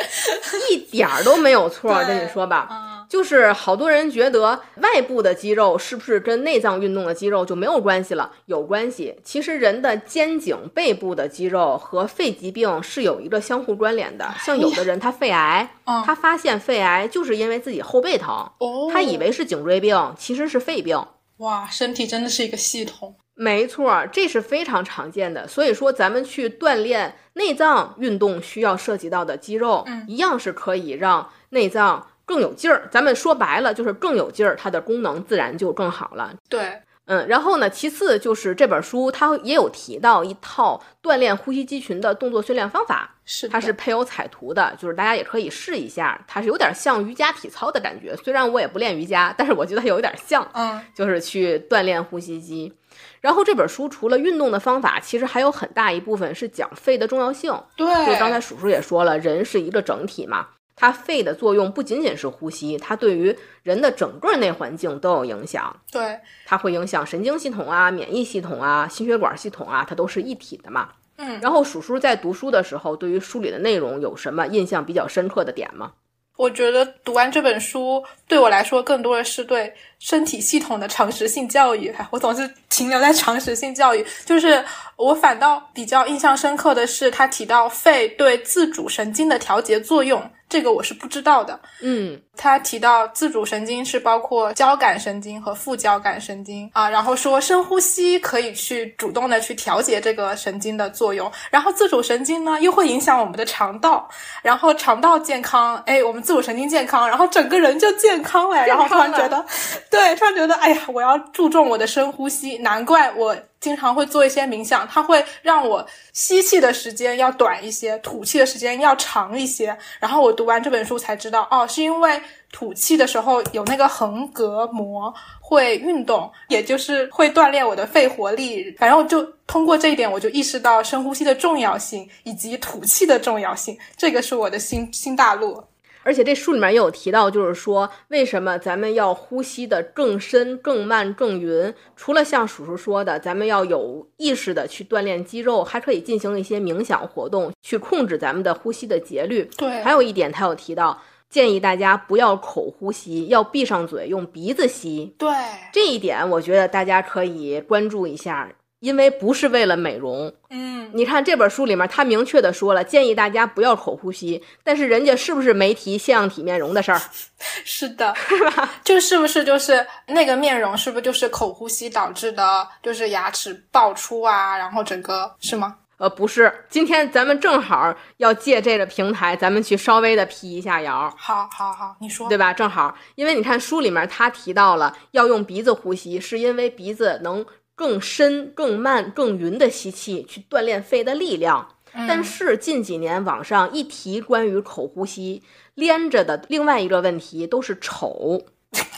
一点儿都没有错，跟你说吧。就是好多人觉得外部的肌肉是不是跟内脏运动的肌肉就没有关系了？有关系。其实人的肩颈背部的肌肉和肺疾病是有一个相互关联的。像有的人他肺癌，他发现肺癌就是因为自己后背疼，他以为是颈椎病，其实是肺病。哇，身体真的是一个系统。没错，这是非常常见的。所以说，咱们去锻炼内脏运动需要涉及到的肌肉，嗯一样是可以让内脏更有劲儿。咱们说白了就是更有劲儿，它的功能自然就更好了。对，嗯，然后呢，其次就是这本书它也有提到一套锻炼呼吸肌群的动作训练方法，是它是配有彩图的，就是大家也可以试一下。它是有点像瑜伽体操的感觉，虽然我也不练瑜伽，但是我觉得有一点像。嗯就是去锻炼呼吸肌。然后这本书除了运动的方法，其实还有很大一部分是讲肺的重要性。对，就刚才叔叔也说了，人是一个整体嘛，它肺的作用不仅仅是呼吸，它对于人的整个内环境都有影响。对，它会影响神经系统啊、免疫系统啊、心血管系统啊，它都是一体的嘛。嗯，然后鼠叔在读书的时候，对于书里的内容有什么印象比较深刻的点吗？我觉得读完这本书对我来说，更多的是对身体系统的常识性教育。哎我总是停留在常识性教育，就是我反倒比较印象深刻的是，他提到肺对自主神经的调节作用，这个我是不知道的。嗯他提到自主神经是包括交感神经和副交感神经啊，然后说深呼吸可以去主动的去调节这个神经的作用，然后自主神经呢又会影响我们的肠道，然后肠道健康，哎，我们自主神经健康，然后整个人就健康了，然后突然觉得，对，突然觉得，哎呀，我要注重我的深呼吸，难怪我。经常会做一些冥想，它会让我吸气的时间要短一些，吐气的时间要长一些。然后我读完这本书才知道，哦，是因为吐气的时候有那个横膈膜会运动，也就是会锻炼我的肺活力。反正我就通过这一点，我就意识到深呼吸的重要性以及吐气的重要性。这个是我的新新大陆。而且这书里面也有提到，就是说为什么咱们要呼吸的更深、更慢、更匀？除了像叔叔说的，咱们要有意识的去锻炼肌肉，还可以进行一些冥想活动，去控制咱们的呼吸的节律。对，还有一点，他有提到，建议大家不要口呼吸，要闭上嘴，用鼻子吸。对，这一点，我觉得大家可以关注一下，因为不是为了美容。嗯，你看这本书里面，他明确的说了，建议大家不要口呼吸，但是人家是不是没提腺样体面容的事儿？是的，是吧？就是不是就是那个面容，是不是就是口呼吸导致的，就是牙齿爆出啊，然后整个是吗？呃，不是，今天咱们正好要借这个平台，咱们去稍微的辟一下谣，好，好，好，你说。对吧？正好，因为你看书里面他提到了要用鼻子呼吸，是因为鼻子能更深、更慢、更匀的吸气，去锻炼肺的力量。但是近几年网上一提关于口呼吸，连着的另外一个问题都是丑，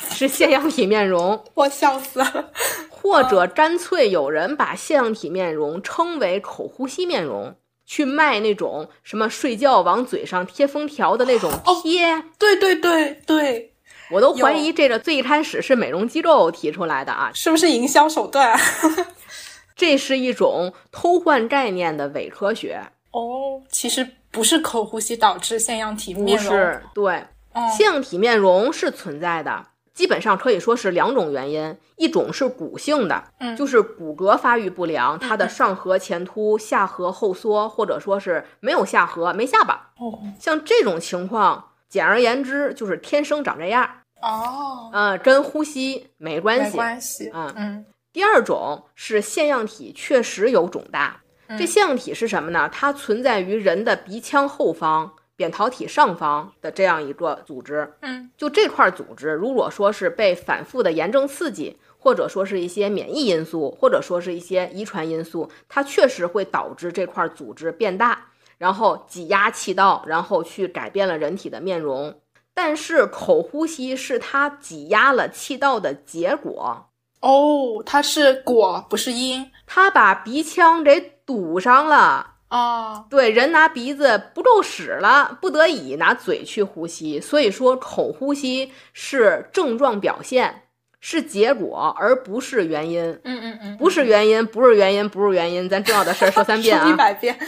是腺样体面容。我笑死了。或者干脆有人把腺样体面容称为口呼吸面容，去卖那种什么睡觉往嘴上贴封条的那种贴，对对对对，我都怀疑这个最一开始是美容机构提出来的啊，是不是营销手段？这是一种偷换概念的伪科学。哦，其实不是口呼吸导致腺样体不面容，不是，对，嗯腺样体面容是存在的，基本上可以说是两种原因，一种是骨性的，嗯就是骨骼发育不良，它的上颌前凸、下颌后缩，或者说是没有下颌、没下巴，哦像这种情况，简而言之就是天生长这样，哦，嗯、跟呼吸没关系没系。关系，嗯嗯第二种是腺样体确实有肿大，这腺样体是什么呢？它存在于人的鼻腔后方、扁桃体上方的这样一个组织。嗯，就这块组织，如果说是被反复的炎症刺激，或者说是一些免疫因素，或者说是一些遗传因素，它确实会导致这块组织变大，然后挤压气道，然后去改变了人体的面容。但是口呼吸是它挤压了气道的结果，哦，它是果不是因它把鼻腔给堵上了。哦，对，人拿鼻子不够使了，不得已拿嘴去呼吸。所以说，口呼吸是症状表现，是结果，而不是原因。嗯嗯嗯，不是原因，不是原因，不是原因。咱重要的事儿说三遍 说一啊！百遍，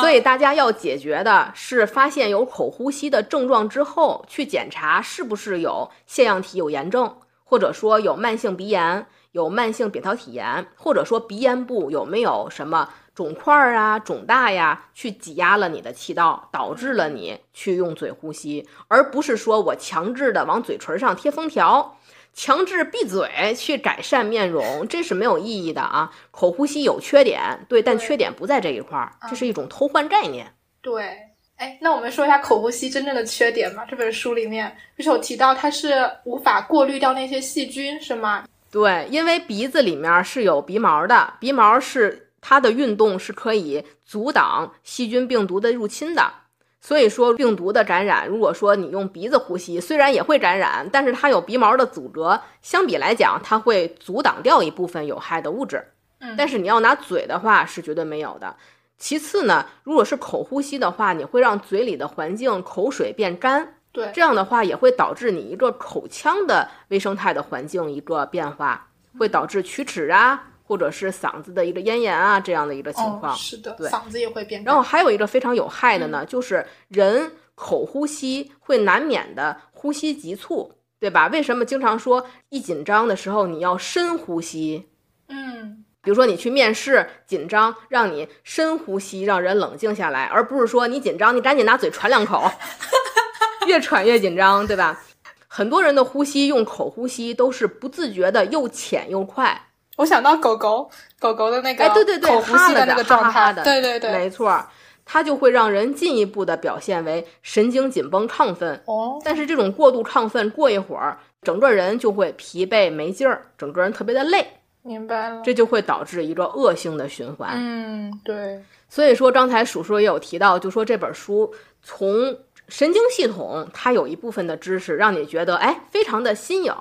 所以大家要解决的是，发现有口呼吸的症状之后，去检查是不是有腺样体有炎症，或者说有慢性鼻炎、有慢性扁桃体炎，或者说鼻咽部有没有什么肿块儿啊、肿大呀，去挤压了你的气道，导致了你去用嘴呼吸，而不是说我强制的往嘴唇上贴封条。强制闭嘴去改善面容，这是没有意义的啊！口呼吸有缺点，对，但缺点不在这一块儿，这是一种偷换概念。对，哎，那我们说一下口呼吸真正的缺点吧。这本书里面就是有提到，它是无法过滤掉那些细菌，是吗？对，因为鼻子里面是有鼻毛的，鼻毛是它的运动是可以阻挡细菌病毒的入侵的。所以说，病毒的感染，如果说你用鼻子呼吸，虽然也会感染，但是它有鼻毛的阻隔，相比来讲，它会阻挡掉一部分有害的物质。嗯，但是你要拿嘴的话，是绝对没有的。其次呢，如果是口呼吸的话，你会让嘴里的环境口水变干，对，这样的话也会导致你一个口腔的微生态的环境一个变化，会导致龋齿啊。或者是嗓子的一个咽炎啊，这样的一个情况，是的，对，嗓子也会变。然后还有一个非常有害的呢，就是人口呼吸会难免的呼吸急促，对吧？为什么经常说一紧张的时候你要深呼吸？嗯，比如说你去面试紧张，让你深呼吸，让人冷静下来，而不是说你紧张你赶紧拿嘴喘两口，越喘越紧张，对吧？很多人的呼吸用口呼吸都是不自觉的，又浅又快。我想到狗狗，狗狗的那个，哎，对对对，口呼吸的那个状态，的，对对对，没错，它就会让人进一步的表现为神经紧绷亢奋。哦，但是这种过度亢奋，过一会儿，整个人就会疲惫没劲儿，整个人特别的累。明白了，这就会导致一个恶性的循环。嗯，对。所以说，刚才鼠叔也有提到，就说这本书从神经系统，它有一部分的知识，让你觉得哎，非常的新颖。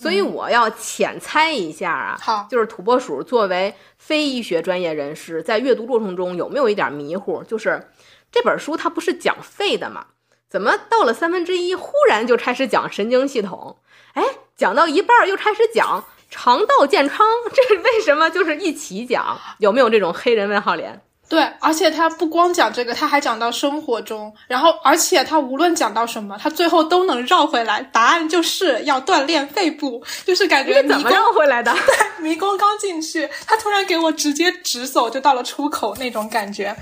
所以我要浅猜一下啊，好，就是土拨鼠作为非医学专业人士，在阅读过程中有没有一点迷糊？就是这本书它不是讲肺的吗？怎么到了三分之一，忽然就开始讲神经系统？哎，讲到一半又开始讲肠道健康，这为什么？就是一起讲，有没有这种黑人问号脸？对，而且他不光讲这个，他还讲到生活中，然后而且他无论讲到什么，他最后都能绕回来，答案就是要锻炼肺部，就是感觉怎么绕回来的？对，迷宫刚进去，他突然给我直接直走，就到了出口那种感觉。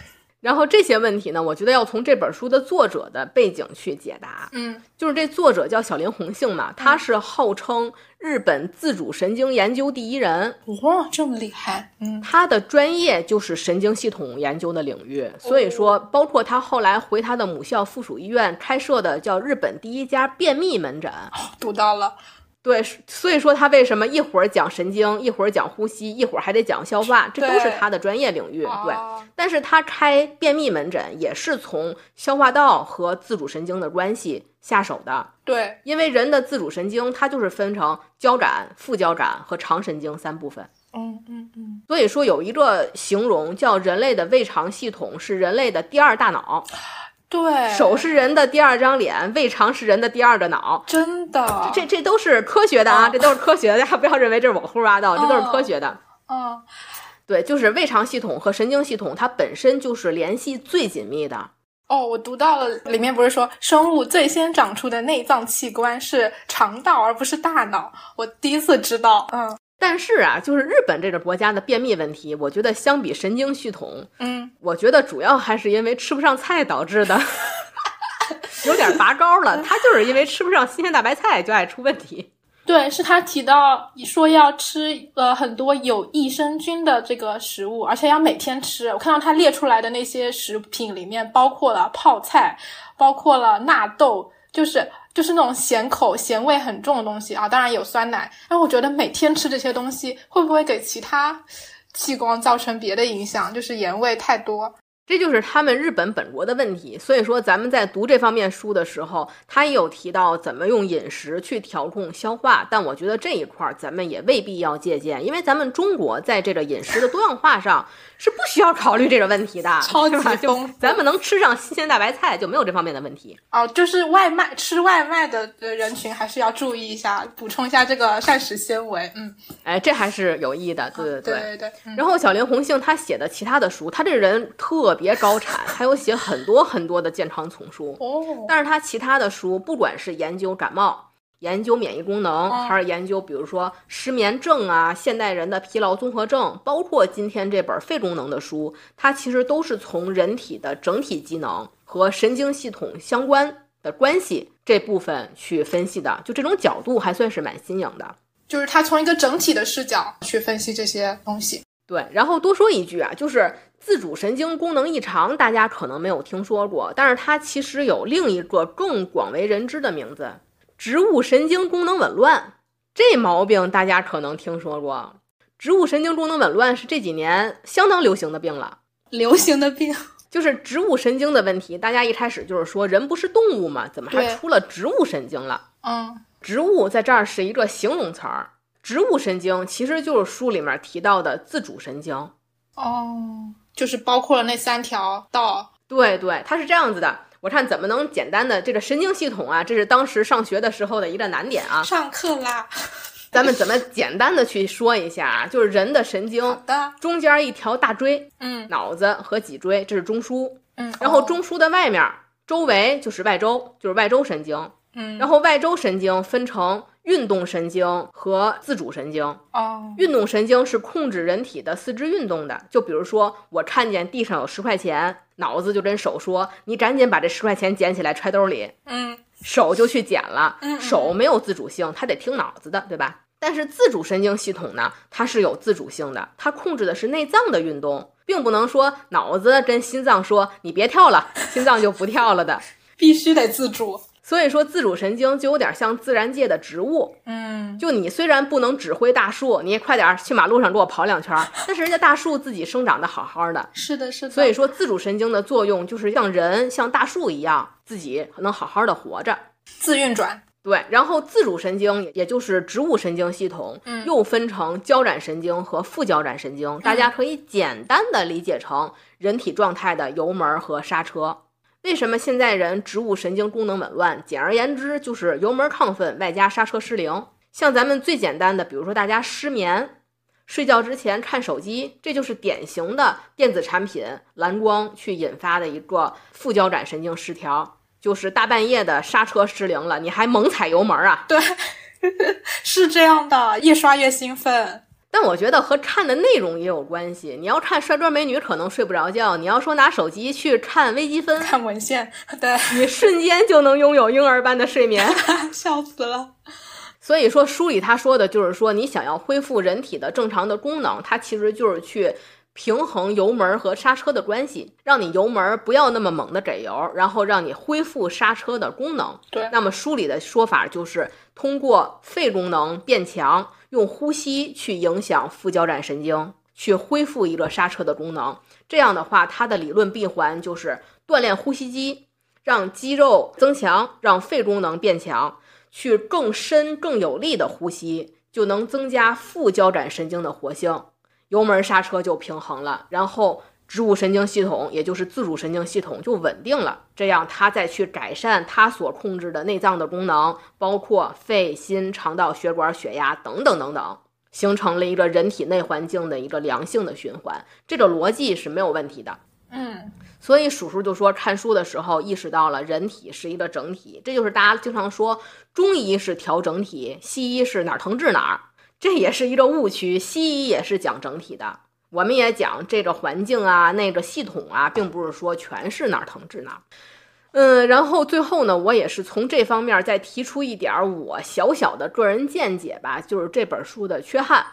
然后这些问题呢，我觉得要从这本书的作者的背景去解答。嗯，就是这作者叫小林红杏嘛，他是号称日本自主神经研究第一人。哇，这么厉害！嗯，他的专业就是神经系统研究的领域，所以说，包括他后来回他的母校附属医院开设的叫日本第一家便秘门诊。读到了。对，所以说他为什么一会儿讲神经，一会儿讲呼吸，一会儿还得讲消化，这都是他的专业领域。对，但是他开便秘门诊也是从消化道和自主神经的关系下手的。对，因为人的自主神经它就是分成交感、副交感和肠神经三部分。嗯嗯嗯。所以说有一个形容叫人类的胃肠系统是人类的第二大脑。对，手是人的第二张脸，胃肠是人的第二个脑，真的，这这都是科学的啊，这都是科学的，大 家不要认为这是我胡说八道，这都是科学的。嗯，对，就是胃肠系统和神经系统，它本身就是联系最紧密的。哦，我读到了，里面不是说生物最先长出的内脏器官是肠道，而不是大脑，我第一次知道。嗯。但是啊，就是日本这个国家的便秘问题，我觉得相比神经系统，嗯，我觉得主要还是因为吃不上菜导致的，有点拔高了。他就是因为吃不上新鲜大白菜就爱出问题。对，是他提到说要吃呃很多有益生菌的这个食物，而且要每天吃。我看到他列出来的那些食品里面，包括了泡菜，包括了纳豆，就是。就是那种咸口、咸味很重的东西啊，当然有酸奶。但我觉得每天吃这些东西，会不会给其他器官造成别的影响？就是盐味太多。这就是他们日本本国的问题，所以说咱们在读这方面书的时候，他也有提到怎么用饮食去调控消化，但我觉得这一块儿咱们也未必要借鉴，因为咱们中国在这个饮食的多样化上是不需要考虑这个问题的，超级丰咱们能吃上新鲜大白菜就没有这方面的问题。哦，就是外卖吃外卖的人群还是要注意一下，补充一下这个膳食纤维。嗯，哎，这还是有益的，对对对对对。然后小林红杏他写的其他的书，他这人特。别高产，还有写很多很多的健康丛书哦。但是他其他的书，不管是研究感冒、研究免疫功能，还是研究比如说失眠症啊、现代人的疲劳综合症，包括今天这本肺功能的书，它其实都是从人体的整体机能和神经系统相关的关系这部分去分析的，就这种角度还算是蛮新颖的。就是他从一个整体的视角去分析这些东西。对，然后多说一句啊，就是自主神经功能异常，大家可能没有听说过，但是它其实有另一个更广为人知的名字——植物神经功能紊乱。这毛病大家可能听说过。植物神经功能紊乱是这几年相当流行的病了。流行的病就是植物神经的问题。大家一开始就是说，人不是动物吗？怎么还出了植物神经了？嗯。植物在这儿是一个形容词儿，植物神经其实就是书里面提到的自主神经。哦，就是包括了那三条道。对对，它是这样子的。我看怎么能简单的这个神经系统啊，这是当时上学的时候的一个难点啊。上课啦，咱们怎么简单的去说一下啊？就是人的神经，的，中间一条大椎，嗯，脑子和脊椎，这是中枢，嗯，然后中枢的外面周围就是外周，就是外周神经。嗯，然后外周神经分成运动神经和自主神经。哦，运动神经是控制人体的四肢运动的。就比如说，我看见地上有十块钱，脑子就跟手说：“你赶紧把这十块钱捡起来揣兜里。”嗯，手就去捡了。嗯，手没有自主性，它得听脑子的，对吧？但是自主神经系统呢，它是有自主性的，它控制的是内脏的运动，并不能说脑子跟心脏说：“你别跳了”，心脏就不跳了的，必须得自主。所以说，自主神经就有点像自然界的植物。嗯，就你虽然不能指挥大树，你也快点去马路上给我跑两圈，但是人家大树自己生长的好好的。是的，是的。所以说，自主神经的作用就是像人、像大树一样，自己能好好的活着，自运转。对，然后自主神经也就是植物神经系统，嗯，又分成交感神经和副交感神经，大家可以简单的理解成人体状态的油门和刹车。为什么现在人植物神经功能紊乱？简而言之，就是油门亢奋外加刹车失灵。像咱们最简单的，比如说大家失眠，睡觉之前看手机，这就是典型的电子产品蓝光去引发的一个副交感神经失调，就是大半夜的刹车失灵了，你还猛踩油门啊？对，是这样的，越刷越兴奋。但我觉得和看的内容也有关系。你要看帅哥美女，可能睡不着觉；你要说拿手机去看微积分、看文献，对你瞬间就能拥有婴儿般的睡眠，笑死了。所以说，书里他说的就是说，你想要恢复人体的正常的功能，它其实就是去平衡油门和刹车的关系，让你油门不要那么猛的给油，然后让你恢复刹车的功能。对，那么书里的说法就是通过肺功能变强。用呼吸去影响副交感神经，去恢复一个刹车的功能。这样的话，它的理论闭环就是锻炼呼吸肌，让肌肉增强，让肺功能变强，去更深、更有力的呼吸，就能增加副交感神经的活性，油门刹车就平衡了。然后。植物神经系统，也就是自主神经系统就稳定了，这样它再去改善它所控制的内脏的功能，包括肺、心、肠道、血管、血压等等等等，形成了一个人体内环境的一个良性的循环。这个逻辑是没有问题的。嗯，所以叔叔就说，看书的时候意识到了人体是一个整体，这就是大家经常说中医是调整体，西医是哪儿疼治哪儿，这也是一个误区。西医也是讲整体的。我们也讲这个环境啊，那个系统啊，并不是说全是哪儿疼治哪儿。嗯，然后最后呢，我也是从这方面再提出一点我小小的个人见解吧，就是这本书的缺憾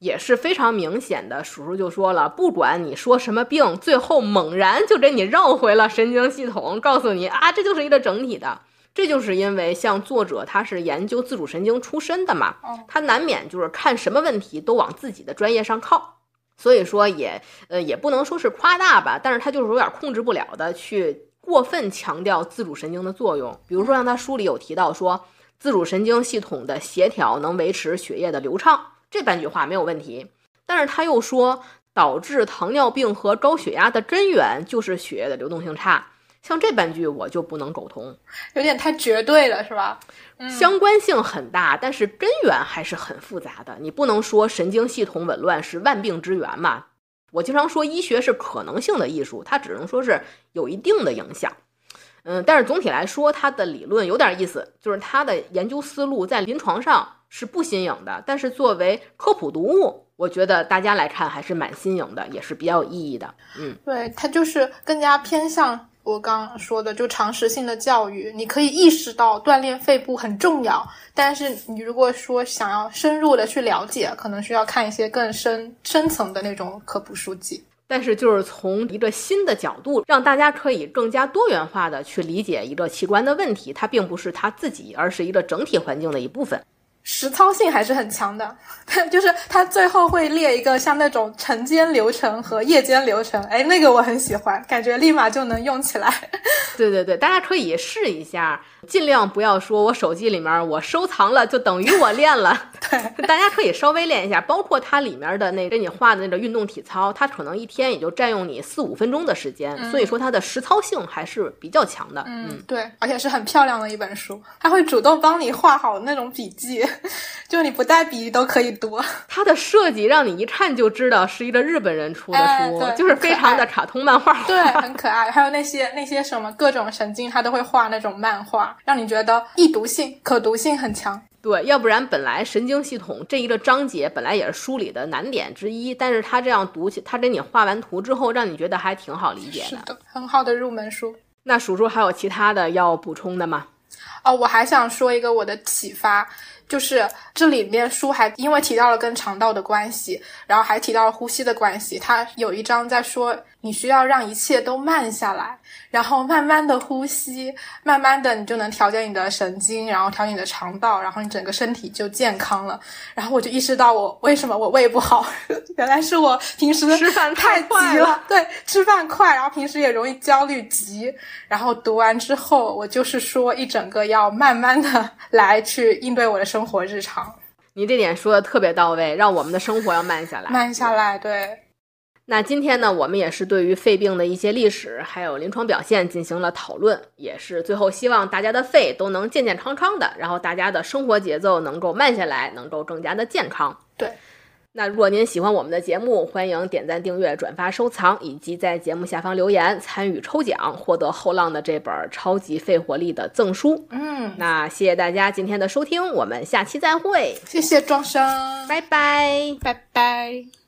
也是非常明显的。叔叔就说了，不管你说什么病，最后猛然就给你绕回了神经系统，告诉你啊，这就是一个整体的。这就是因为像作者他是研究自主神经出身的嘛，他难免就是看什么问题都往自己的专业上靠。所以说也呃也不能说是夸大吧，但是他就是有点控制不了的去过分强调自主神经的作用。比如说，像他书里有提到说，自主神经系统的协调能维持血液的流畅，这半句话没有问题。但是他又说，导致糖尿病和高血压的根源就是血液的流动性差。像这半句我就不能苟同，有点太绝对了，是吧？相关性很大，但是根源还是很复杂的。你不能说神经系统紊乱是万病之源嘛？我经常说医学是可能性的艺术，它只能说是有一定的影响。嗯，但是总体来说，它的理论有点意思，就是它的研究思路在临床上是不新颖的，但是作为科普读物，我觉得大家来看还是蛮新颖的，也是比较有意义的。嗯，对，它就是更加偏向。我刚刚说的，就常识性的教育，你可以意识到锻炼肺部很重要。但是你如果说想要深入的去了解，可能需要看一些更深深层的那种科普书籍。但是就是从一个新的角度，让大家可以更加多元化的去理解一个器官的问题，它并不是它自己，而是一个整体环境的一部分。实操性还是很强的，就是它最后会列一个像那种晨间流程和夜间流程，哎，那个我很喜欢，感觉立马就能用起来。对对对，大家可以试一下，尽量不要说我手机里面我收藏了就等于我练了。对，大家可以稍微练一下，包括它里面的那给你画的那个运动体操，它可能一天也就占用你四五分钟的时间，所以说它的实操性还是比较强的。嗯，对，而且是很漂亮的一本书，它会主动帮你画好那种笔记。就你不带笔都可以读，它的设计让你一看就知道是一个日本人出的书，就是非常的卡通漫画，对，很可爱。还有那些那些什么各种神经，他都会画那种漫画，让你觉得易读性、可读性很强。对，要不然本来神经系统这一个章节本来也是书里的难点之一，但是他这样读起，他给你画完图之后，让你觉得还挺好理解的，是的，很好的入门书。那叔叔还有其他的要补充的吗？哦，我还想说一个我的启发。就是这里面书还因为提到了跟肠道的关系，然后还提到了呼吸的关系。它有一章在说，你需要让一切都慢下来。然后慢慢的呼吸，慢慢的你就能调节你的神经，然后调节你的肠道，然后你整个身体就健康了。然后我就意识到我为什么我胃不好，原来是我平时吃饭太急了，对，吃饭快，然后平时也容易焦虑急。然后读完之后，我就是说一整个要慢慢的 来去应对我的生活日常。你这点说的特别到位，让我们的生活要慢下来，慢下来，对。那今天呢，我们也是对于肺病的一些历史还有临床表现进行了讨论，也是最后希望大家的肺都能健健康康的，然后大家的生活节奏能够慢下来，能够更加的健康。对，那如果您喜欢我们的节目，欢迎点赞、订阅、转发、收藏，以及在节目下方留言参与抽奖，获得后浪的这本《超级肺活力》的赠书。嗯，那谢谢大家今天的收听，我们下期再会。谢谢庄生，拜拜，拜拜。